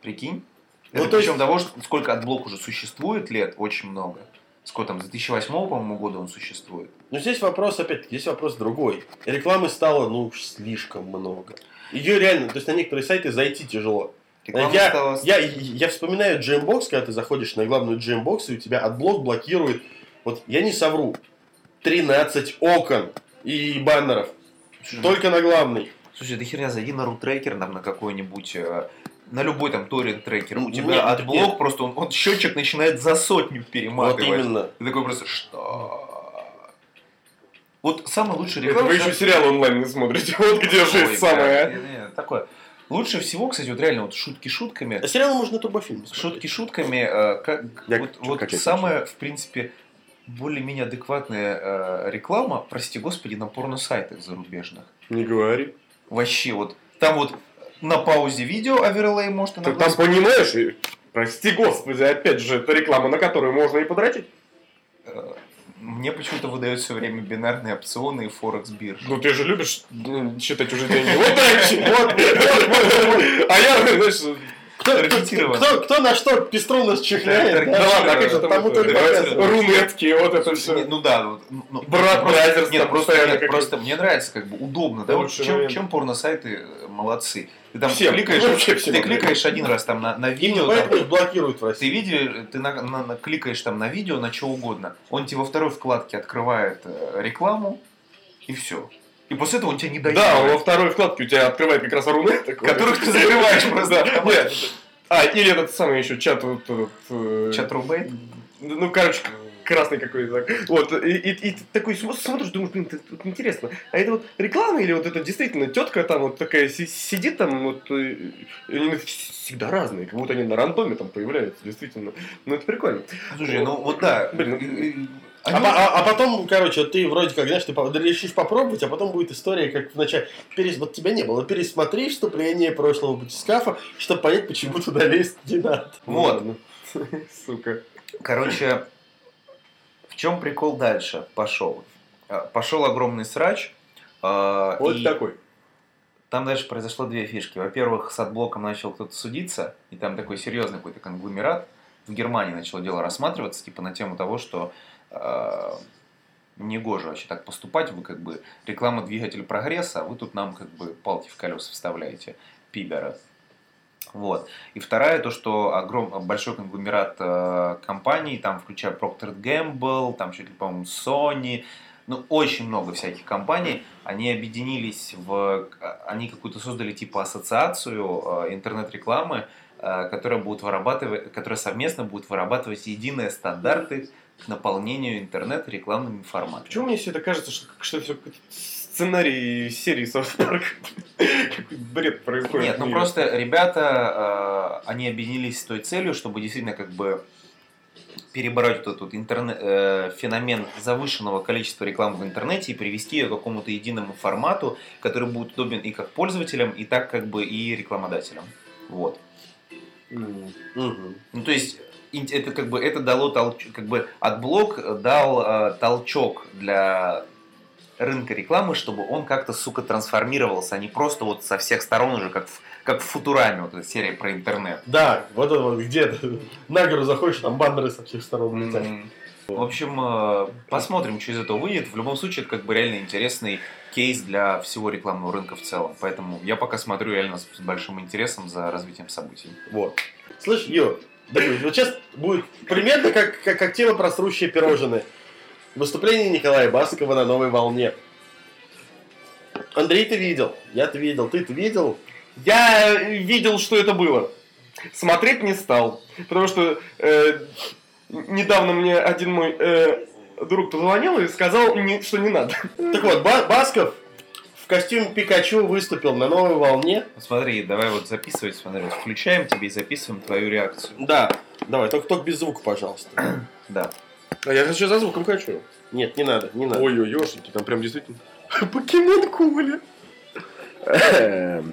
C: Прикинь?
B: Ну,
C: Это
B: то есть-
C: причем того, что сколько Adblock а уже существует лет, очень много. Сколько там, с 2008, по-моему, года он существует.
B: Но здесь вопрос, опять-таки, здесь вопрос другой. Рекламы стало, ну, слишком много. Ее реально, то есть на некоторые сайты зайти тяжело.
C: Реклама
B: я, я, я вспоминаю Jambox, когда ты заходишь на главную Jambox, и у тебя Adblock блокирует, вот я не совру, 13 окон и баннеров.
C: Слушай,
B: Только на главной.
C: Слушай, это херня, зайди на рутрекер там на какой-нибудь, э, на любой там торрент трекер. У
B: Нет,
C: тебя
B: нет.
C: Adblock просто, он, он счетчик начинает за сотню
B: Вот
C: перематывать.
B: именно.
C: Ты такой просто, что? Вот самый лучший
A: Это
C: реклама...
A: вы еще сериал онлайн не смотрите. Вот где самая. а.
C: Такое. Лучше всего, кстати, вот реально вот шутки шутками.
B: А сериалы можно смотреть.
C: Шутки шутками, э, как,
A: Я
C: вот, вот
A: качать
C: самая, в принципе, более-менее адекватная э, реклама, прости господи, на порно-сайтах зарубежных.
A: Не говори.
C: Вообще, вот там вот на паузе видео оверлей может
A: Так
C: иногда
A: там понимаешь, прости господи, опять же, это реклама, на которую можно и подрачить.
C: Э, Мне почему-то выдают все время бинарные опционы и Форекс биржи.
A: Ну ты же любишь м, считать уже деньги. Вот, вот, вот, вот. А я, знаешь,
B: Кто, кто, кто- кто на что пестру чихляет?
C: Да,
B: да?
A: да ладно, а как же там
B: Тому
A: рунетки, вот это
C: Не,
A: все.
C: ну да, вот, ну,
A: Brazzers
C: нет, просто, нет,
A: как-
C: просто мне нравится, как бы удобно, да, вот чем, чем порно-сайты э, молодцы. Ты там
A: Всем,
C: кликаешь,
A: вообще всем
C: ты кликаешь один раз там на, на
B: Именно
C: видео, там,
B: поэтому их блокируют в
C: ты
B: России.
C: видео, ты на, на- на- кликаешь там на видео, на что угодно, он тебе во второй вкладке открывает э, рекламу, И все. И после этого он тебя не дает.
A: Да, во второй вкладке у тебя открывает как раз руны.
C: Которых ты закрываешь просто.
A: А, или этот самый еще чат э,
C: Chaturbate?
A: Ну, короче, красный какой-то. Вот, и, и- и такой см- смотришь, думаешь, блин, это вот интересно. А это вот реклама или вот это действительно тетка там вот такая си- сидит там, вот, э, и они всегда разные, как будто они на рандоме там появляются, действительно. Ну, это прикольно.
C: Слушай, ну вот да.
A: Блин,
B: А, а- а потом, короче, ты вроде как, знаешь, ты решишь попробовать, а потом будет история, как вначале. Перес... Вот тебя не было. Пересмотри вступление прошлого батискафа, чтобы понять, почему туда лезть не надо.
C: Вот.
A: Ну. Сука.
C: Короче, в чем прикол дальше пошел? Э, Пошел огромный срач. э,
A: Вот
C: и
A: такой.
C: Там дальше произошло две фишки. Во-первых, с отблоком начал кто-то судиться, и там такой серьезный какой-то конгломерат. В Германии начало дело рассматриваться, типа на тему того, что негоже вообще так поступать, вы как бы реклама двигатель прогресса, а вы тут нам как бы палки в колеса вставляете, пидоры. Вот. И вторая, то, что огром... большой конгломерат э, компаний, там включая Procter Gamble, там чуть ли, по-моему, Sony, ну, очень много всяких компаний, они объединились в... Они какую-то создали типа ассоциацию э, интернет-рекламы, э, которая, будет вырабатывать, которая совместно будет вырабатывать единые стандарты к наполнению интернета рекламными форматами.
A: Почему мне все это кажется, что, что все сценарий серии South Park? Какой бред происходит.
C: Нет, ну просто ребята, э, они объединились с той целью, чтобы действительно как бы перебороть вот этот интернет, э, феномен завышенного количества рекламы в интернете и привести ее к какому-то единому формату, который будет удобен и как пользователям, и так как бы и рекламодателям. Вот.
B: Мгм.
C: Ну, то есть, это как бы это дало толч... как бы Adblock дал э, толчок для рынка рекламы, чтобы он как-то, сука, трансформировался, а не просто вот со всех сторон уже, как в, как в Футураме, вот эта серия про интернет.
B: Да, вот это вот где-то. На гору заходишь, там баннеры со всех сторон летят.
C: М. В общем, э, посмотрим, что из этого выйдет. В любом случае, это как бы реально интересный кейс для всего рекламного рынка в целом. Поэтому я пока смотрю реально с большим интересом за развитием событий.
B: Вот. Слышь, Ё, Дорогой, вот сейчас будет примерно как, как, как тема про срущие пирожные. Выступление Николая Баскова на новой волне. Андрей, ты видел? Я-то видел. Ты-то видел?
A: Я видел, что это было. Смотреть не стал. Потому что э, недавно мне один мой э, друг позвонил и сказал, что не надо.
B: Так вот, Ба- Басков в костюме Пикачу выступил на новой волне.
C: Смотри, давай вот записывать, смотри, вот включаем тебе и записываем твою реакцию.
B: Да. Давай, только, только без звука, пожалуйста.
C: Да.
A: А я сейчас за звуком хочу.
B: Нет, не надо, не надо.
A: Ой-ой, ёшеньки, там прям действительно... Покемон Коля.
B: Ты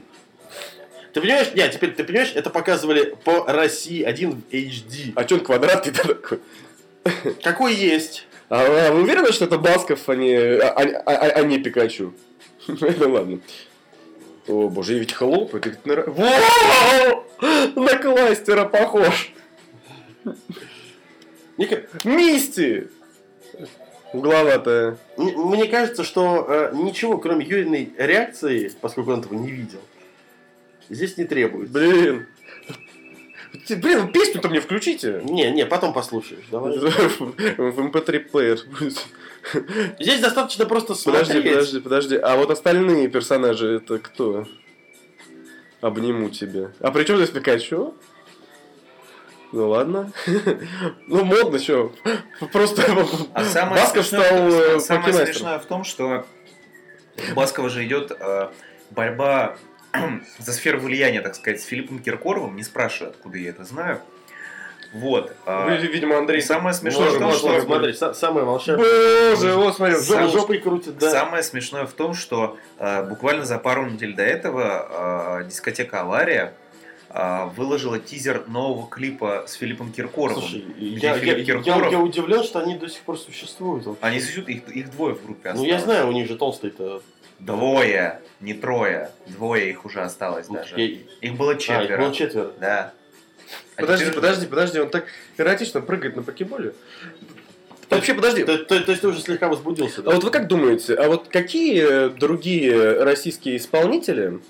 B: понимаешь? Нет, теперь ты понимаешь, это показывали по России 1 в HD.
A: А чё он квадратный-то такой?
B: Какой есть?
A: А, а вы уверены, что это Басков, а не, а, а- а- а не Пикачу? Ну ладно. О боже, и ведь и ведь нра- Во! На кластера похож. Мисти! Угловатая.
B: мне кажется, что э, ничего, кроме Юриной реакции, поскольку он этого не видел, здесь не требуется.
A: Блин. Ты, Блин, песню-то мне включите.
B: Не, не, потом послушаешь. Давай.
A: В MP3 плеер.
B: Здесь достаточно просто
A: Подожди,
B: смотреть.
A: подожди, подожди. А вот остальные персонажи это кто? Обниму тебя. А при чем здесь Пикачу? Ну ладно. Ну модно, что? Просто
C: А самое
A: Басков
C: смешное,
A: стал э,
C: самое смешное в том, что у Баскова же идет э, борьба за сферу влияния, так сказать, с Филиппом Киркоровым. Не спрашивай, откуда я это знаю. Вот. а,
A: Вы, Видимо, Андрей...
C: и самое смешное что...
A: может,
B: Смотри, са- самое волшебное.
A: Боже, вот смотри,
B: жо- Жопой крутит, да.
C: Самое смешное в том, что э, буквально за пару недель до этого э, дискотека «Авария» э, выложила тизер нового клипа с Филиппом Киркоровым.
B: Слушай, я, я,
C: Филипп
B: я,
C: Киркоров-
B: я удивлен, что они до сих пор существуют. вообще.
C: Они существуют, их, их двое в группе
B: Ну
C: осталось.
B: я знаю, у них же толстый-то.
C: Двое, не трое. Двое их уже осталось
B: Ну,
C: даже.
B: я-
C: Их было
B: А, их
C: четверо.
B: было четверо.
C: Да. А
A: Подожди,
C: теперь-
A: подожди, подожди, он так эротично прыгает на покеболе. Вообще, подожди.
B: То, то- то есть ты уже слегка возбудился,
A: А
B: да?
A: вот вы как думаете, а вот какие другие российские исполнители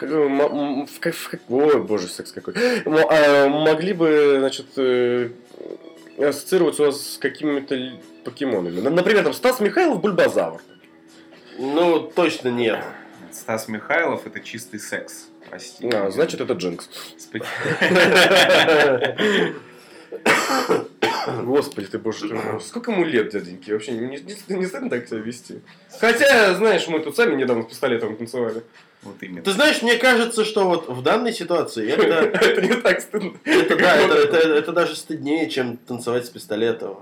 A: м- в как- в как- Ой, боже, секс какой. А, Могли бы, значит, э, ассоциироваться у вас с какими-то покемонами. Например, там Стас Михайлов Бульбазавр.
B: Ну, точно нет.
C: Стас Михайлов это чистый секс. Прости.
A: А, значит, это Джинкс. Господи ты, боже ты мой. Сколько ему лет, дяденьки? Вообще не, не, не стыдно так себя вести? Хотя, знаешь, мы тут сами недавно с пистолетом танцевали.
C: Вот именно.
B: Ты знаешь, мне кажется, что вот в данной ситуации это,
A: Это не так стыдно.
B: это, да, это, это- это даже стыднее, чем танцевать с пистолетом.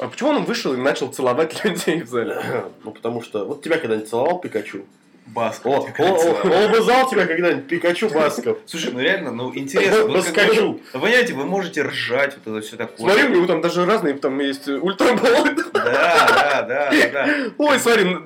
A: А почему он вышел и начал целовать людей в зале?
B: Ну, потому что... Вот тебя когда-нибудь целовал Пикачу?
C: Басков.
B: О,
C: тебя
B: о,
C: целовал.
B: о, облизал тебя когда-нибудь Пикачу Басков?
C: Слушай, ну реально, ну интересно.
B: Баскачу.
C: бы- Вы понимаете, вы можете ржать, вот это все такое.
A: Смотри, у него там даже разные, там есть ультраболы.
C: Да, да, да, да.
A: Ой, смотри,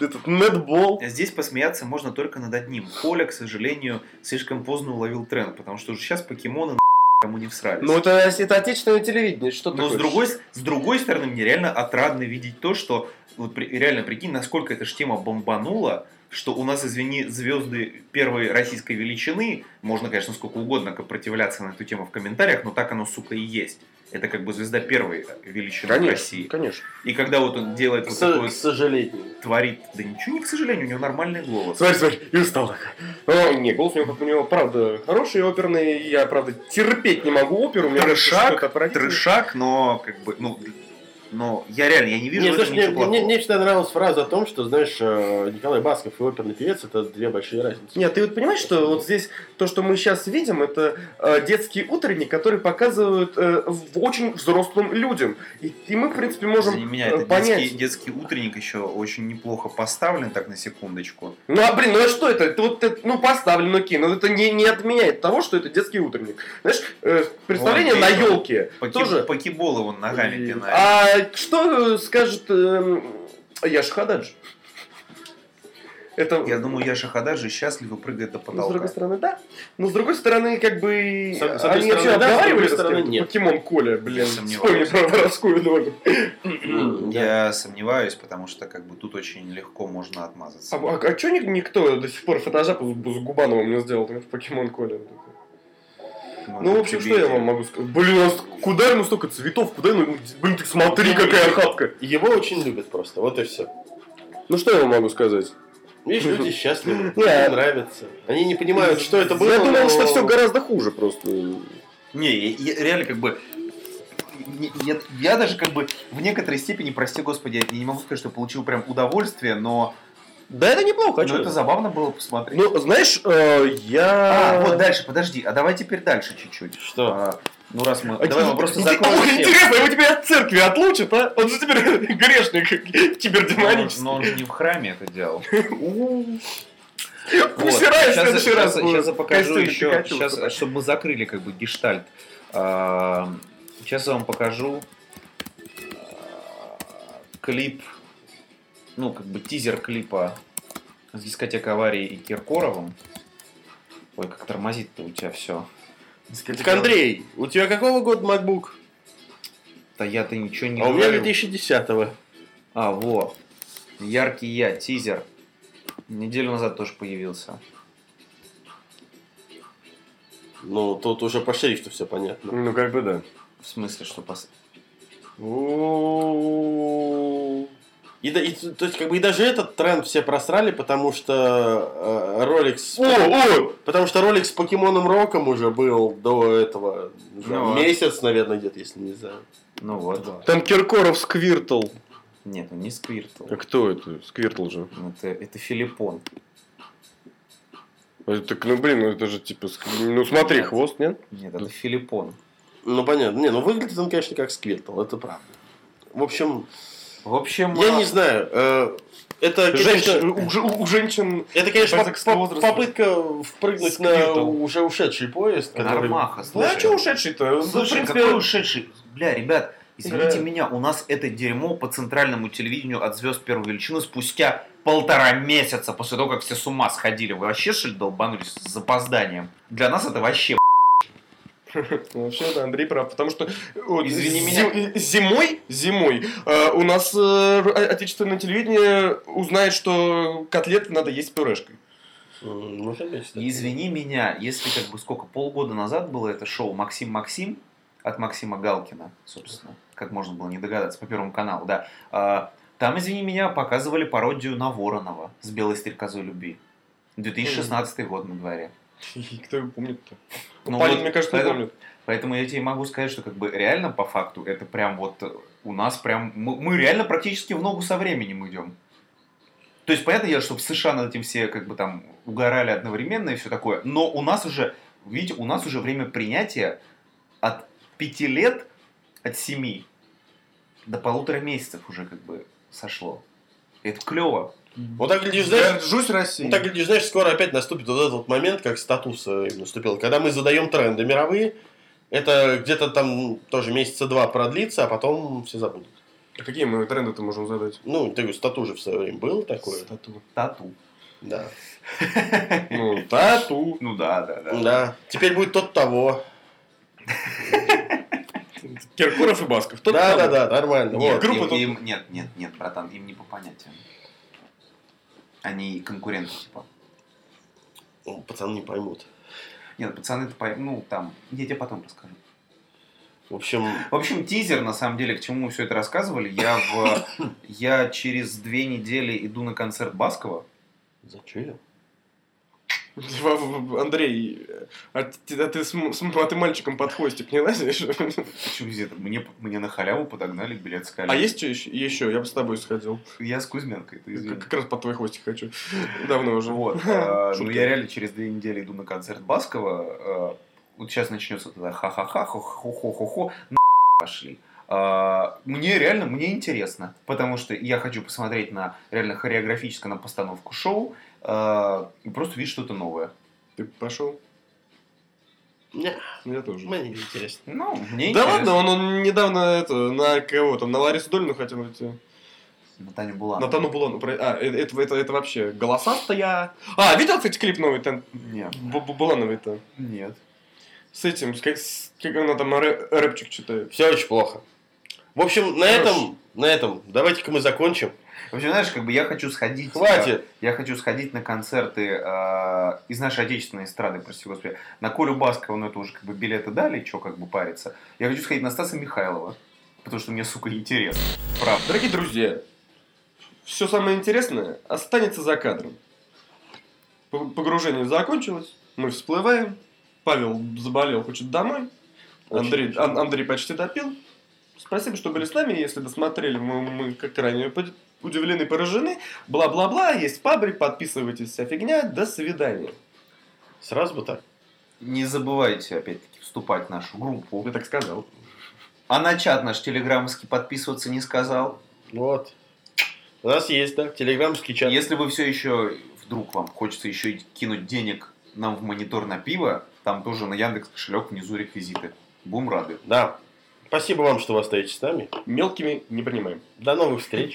A: этот нетбол.
C: Здесь посмеяться можно только над одним. Коля, к сожалению, слишком поздно уловил тренд, потому что уже сейчас покемоны кому не всрались.
A: Ну, это, это отечественное телевидение, что
C: Но
A: такое?
C: с другой, с другой стороны, мне реально отрадно видеть то, что вот реально прикинь, насколько эта ж тема бомбанула, что у нас, извини, звезды первой российской величины, можно, конечно, сколько угодно сопротивляться на эту тему в комментариях, но так оно, сука, и есть. Это как бы звезда первой величины в
A: Конечно,
C: России.
A: конечно.
C: И когда вот он делает
B: К,
C: вот такой,
B: к сожалению.
C: творит, да ничего не к сожалению, у него нормальный голос.
A: Смотри, смотри, и устал такой. Ну, не, голос у него, как у него, правда, хороший оперный. Я, правда, терпеть не могу оперу.
C: Трешак, трешак, но как бы, ну, но я реально, я не вижу
B: Не,
C: в
B: знаешь,
C: этом
B: мне,
C: ничего
B: мне- мне- мне всегда нравилась фраза о том, что, знаешь, э, Николай Басков и оперный певец это две большие разницы.
A: Нет, ты вот понимаешь, что вот здесь то, что мы сейчас видим, это э, детский утренник, который показывают э, в очень взрослым людям. И, и мы, в принципе, можем
C: Извини меня,
A: э,
C: это
A: понять.
C: детский, детский утренник еще очень неплохо поставлен, так на секундочку.
A: Ну, а, блин, ну а что это? Это вот, это, ну, поставлен, окей, но это не, не отменяет того, что это детский утренник. Знаешь, э, представление
C: Вон,
A: на елке
C: Поки,
A: тоже...
C: Покеболы он ногами
A: И-
C: пинает.
A: А что э, скажет эм, Яша Хададж? Это,
C: Я думаю, Яша Хададжи счастливо прыгает до
A: ну, с другой
C: потолка.
A: стороны, да. Но с другой стороны, как бы...
B: С- с
A: они вообще
B: да,
A: обговаривали с
B: стороны, нет.
A: Покемон Коля, блин. Вспомни про воровскую долю.
C: Я сомневаюсь, потому что как бы тут очень легко можно отмазаться.
A: А, а, что никто до сих пор фотожапу с, с Губановым не сделал в Покемон Коля? Ну, в общем, что я вам могу сказать? Блин, у нас куда ему столько цветов? Куда ему... Блин, ты смотри, какая охапка.
B: Его очень любят просто, вот и все.
A: Ну, что я вам могу сказать?
B: Видишь, люди счастливы,
A: Не,
B: им нравится. Они не понимают, что это было.
A: Я думал, что все гораздо хуже просто.
C: Не, я- реально как бы... Я, я даже как бы в некоторой степени, прости господи, я не могу сказать, что получил прям удовольствие, но,
A: Да это неплохо, а
C: но
A: чё?
C: это забавно было посмотреть.
A: Ну, знаешь, э, я...
C: А, вот дальше, подожди, а давай теперь дальше чуть-чуть.
B: Что?
C: А, ну раз мы...
A: А
C: давай мы просто закроем всем.
A: Интересно, его теперь от церкви отлучат, а? Он же теперь грешник, кибердемонический.
C: Но он же не в храме это делал.
A: Пусть Рай в
C: Сейчас,
A: следующий раз
C: сейчас, сейчас я покажу еще, сейчас, чтобы мы закрыли как бы гештальт. А, Сейчас я вам покажу а, клип, ну как бы тизер клипа с дискотекой аварии и Киркоровым. Ой, как тормозит-то у тебя все.
B: Так, Андрей, у тебя какого года MacBook?
C: Да я-то ничего не
B: а у меня
C: говорю.
B: 2010-го.
C: А, вот. Яркий я, тизер. Неделю назад тоже появился.
B: Ну, тут уже по шрифту все понятно.
A: Ну, как бы да.
C: В смысле, что пос...
B: И, да- и то есть, как бы и даже этот тренд все просрали, потому что э, ролик с...
A: О, о!
B: Потому что ролик с покемоном Роком уже был до этого
C: Ну, а-
B: месяц, наверное, где-то, если не знаю.
C: Ну вот.
A: Там Киркоров Сквиртл.
C: Нет, ну не Сквиртл.
A: А кто это? Сквиртл же.
C: Это, это Филиппон.
A: Это, так, ну, блин, ну это же типа... Ну, смотри,
C: Нет.
A: хвост, нет?
C: Нет, это Филиппон.
B: Ну, понятно. Не, ну выглядит он, конечно, как Сквиртл, это правда. В общем,
C: В общем,
B: я
C: а,
B: не знаю. э, это,
A: Женщин,
B: конечно,
A: у, у женщин...
B: это, конечно, по- по- попытка впрыгнуть на уже ушедший поезд. который-
C: Нормаха,
A: Ну,
C: слушай.
A: а что ушедший-то? Ну, в
C: Слушай,
A: принципе,
C: какой ушедший? Бля, ребят, извините
A: Да.
C: меня, у нас это дерьмо по центральному телевидению от звезд первой величины спустя полтора месяца после того, как все с ума сходили. Вы вообще, что ли, долбанулись с запозданием? Для нас это вообще
A: Ну, Вообще, да, Андрей прав, потому что вот,
C: Извини
A: зи- зимой, зимой э, у нас э, отечественное телевидение узнает, что котлеты надо есть с пюрешкой.
B: Может быть.
C: И извини меня, если как бы сколько, полгода назад было это шоу «Максим Максим» от Максима Галкина, собственно, как можно было не догадаться, по Первому каналу, да. А, Там, извини меня, показывали пародию на Воронова с белой стрекозой любви. 2016 год на дворе.
A: И Кто его помнит-то?
C: Ну
A: Панин,
C: вот,
A: мне кажется,
C: поэтому-
A: помнит.
C: Поэтому я тебе могу сказать, что как бы реально по факту это прям вот у нас прям мы, мы реально практически в ногу со временем идем. То есть понятно дело, что в США над этим все как бы там угорали одновременно и все такое, но у нас уже, видите, у нас уже время принятия от пяти лет, от семи до полутора месяцев уже как бы сошло. Это клево.
B: Вот так глядишь, знаешь,
A: Горжусь Россией.
B: ну, так глядишь, знаешь, скоро опять наступит вот этот вот момент, как статус наступил. Когда мы задаем тренды мировые, это где-то там тоже месяца два продлится, а потом все забудут.
A: А какие мы тренды-то можем задать?
B: Ну, ты говоришь, стату же в свое время был такое.
A: Стату.
C: Тату.
B: Да.
A: Ну, тату.
C: Ну да, да, да.
B: Да. Теперь будет тот того.
A: Киркоров и Басков. Тот
B: да, да, да, нормально.
C: Нет,
B: Вот.
C: нет, нет, нет, братан, им не по понятиям. Они конкуренты, типа.
B: Ну, Пацаны не поймут.
C: Нет, пацаны, это по- ну, там, я тебе потом расскажу.
B: В общем,
C: В общем, тизер, на самом деле, к чему мы все это рассказывали. Я, в, я через две недели иду на концерт Баскова.
B: зачем?
A: Андрей, а ты, а ты а ты мальчиком под хвостик не лазишь?
C: Почему здесь это? Мне, мне на халяву подогнали билет с
A: А есть что еще? Еще, я бы с тобой сходил.
C: Я с Кузьменкой, ты извини.
A: Как, как раз под твой хвостик хочу. Давно уже.
C: Вот. э, Ну, я реально через две недели иду на концерт Баскова. э, Вот сейчас начнется тогда ха-ха-ха, хо-хо-хо-хо, пошли. А, Мне реально, мне интересно, потому что я хочу посмотреть на реально хореографическую на постановку шоу а, и просто видеть что-то новое.
A: Ты пошел?
B: Не,
A: Я тоже.
B: мне не интересно.
C: Ну, мне
A: Да
C: интересно.
A: ладно, он, он недавно это, на кого там, на Ларису Долину хотел идти.
C: На Таню Буланову.
A: На Тану Булану. про- А, э- это, это, это вообще голосастая. А, видел, кстати, клип новый там?
C: Нет.
A: Бу- Бу- Булановой-то.
C: Нет.
A: С этим, с как, с- как она там рэ- рэпчик читает.
B: Все очень плохо. В общем, на
A: Хорош.
B: этом, на этом, давайте-ка мы закончим.
C: В общем, знаешь, как бы я хочу сходить...
B: Хватит.
C: э, Я хочу сходить на концерты э, из нашей отечественной эстрады, прости господи. На Колю Баскова, ну это уже как бы билеты дали, что как бы париться. Я хочу сходить на Стаса Михайлова, потому что мне, сука, интересно. Правда.
A: Дорогие друзья, все самое интересное останется за кадром. Погружение закончилось, мы всплываем. Павел заболел, хочет домой.
B: Очень
A: Андрей,
B: очень.
A: Андрей почти допил. Спасибо, что были с нами. Если досмотрели, мы, мы как под- удивлены, поражены. Бла-бла-бла, есть пабрик, подписывайтесь, вся фигня. До свидания.
B: Сразу бы так.
C: Не забывайте, опять-таки, вступать в нашу группу.
A: Я так сказал.
C: А на чат наш телеграммский подписываться не сказал.
B: Вот. У нас есть, да, телеграммский чат.
C: Если вы все еще, вдруг вам хочется еще и кинуть денег нам в монитор на пиво, там тоже на Яндекс кошелек внизу реквизиты. Будем рады.
B: Да. Спасибо вам, что вы остаетесь с нами.
A: Мелкими не принимаем.
B: До новых встреч.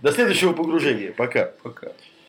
B: До следующего погружения. Пока.
C: Пока.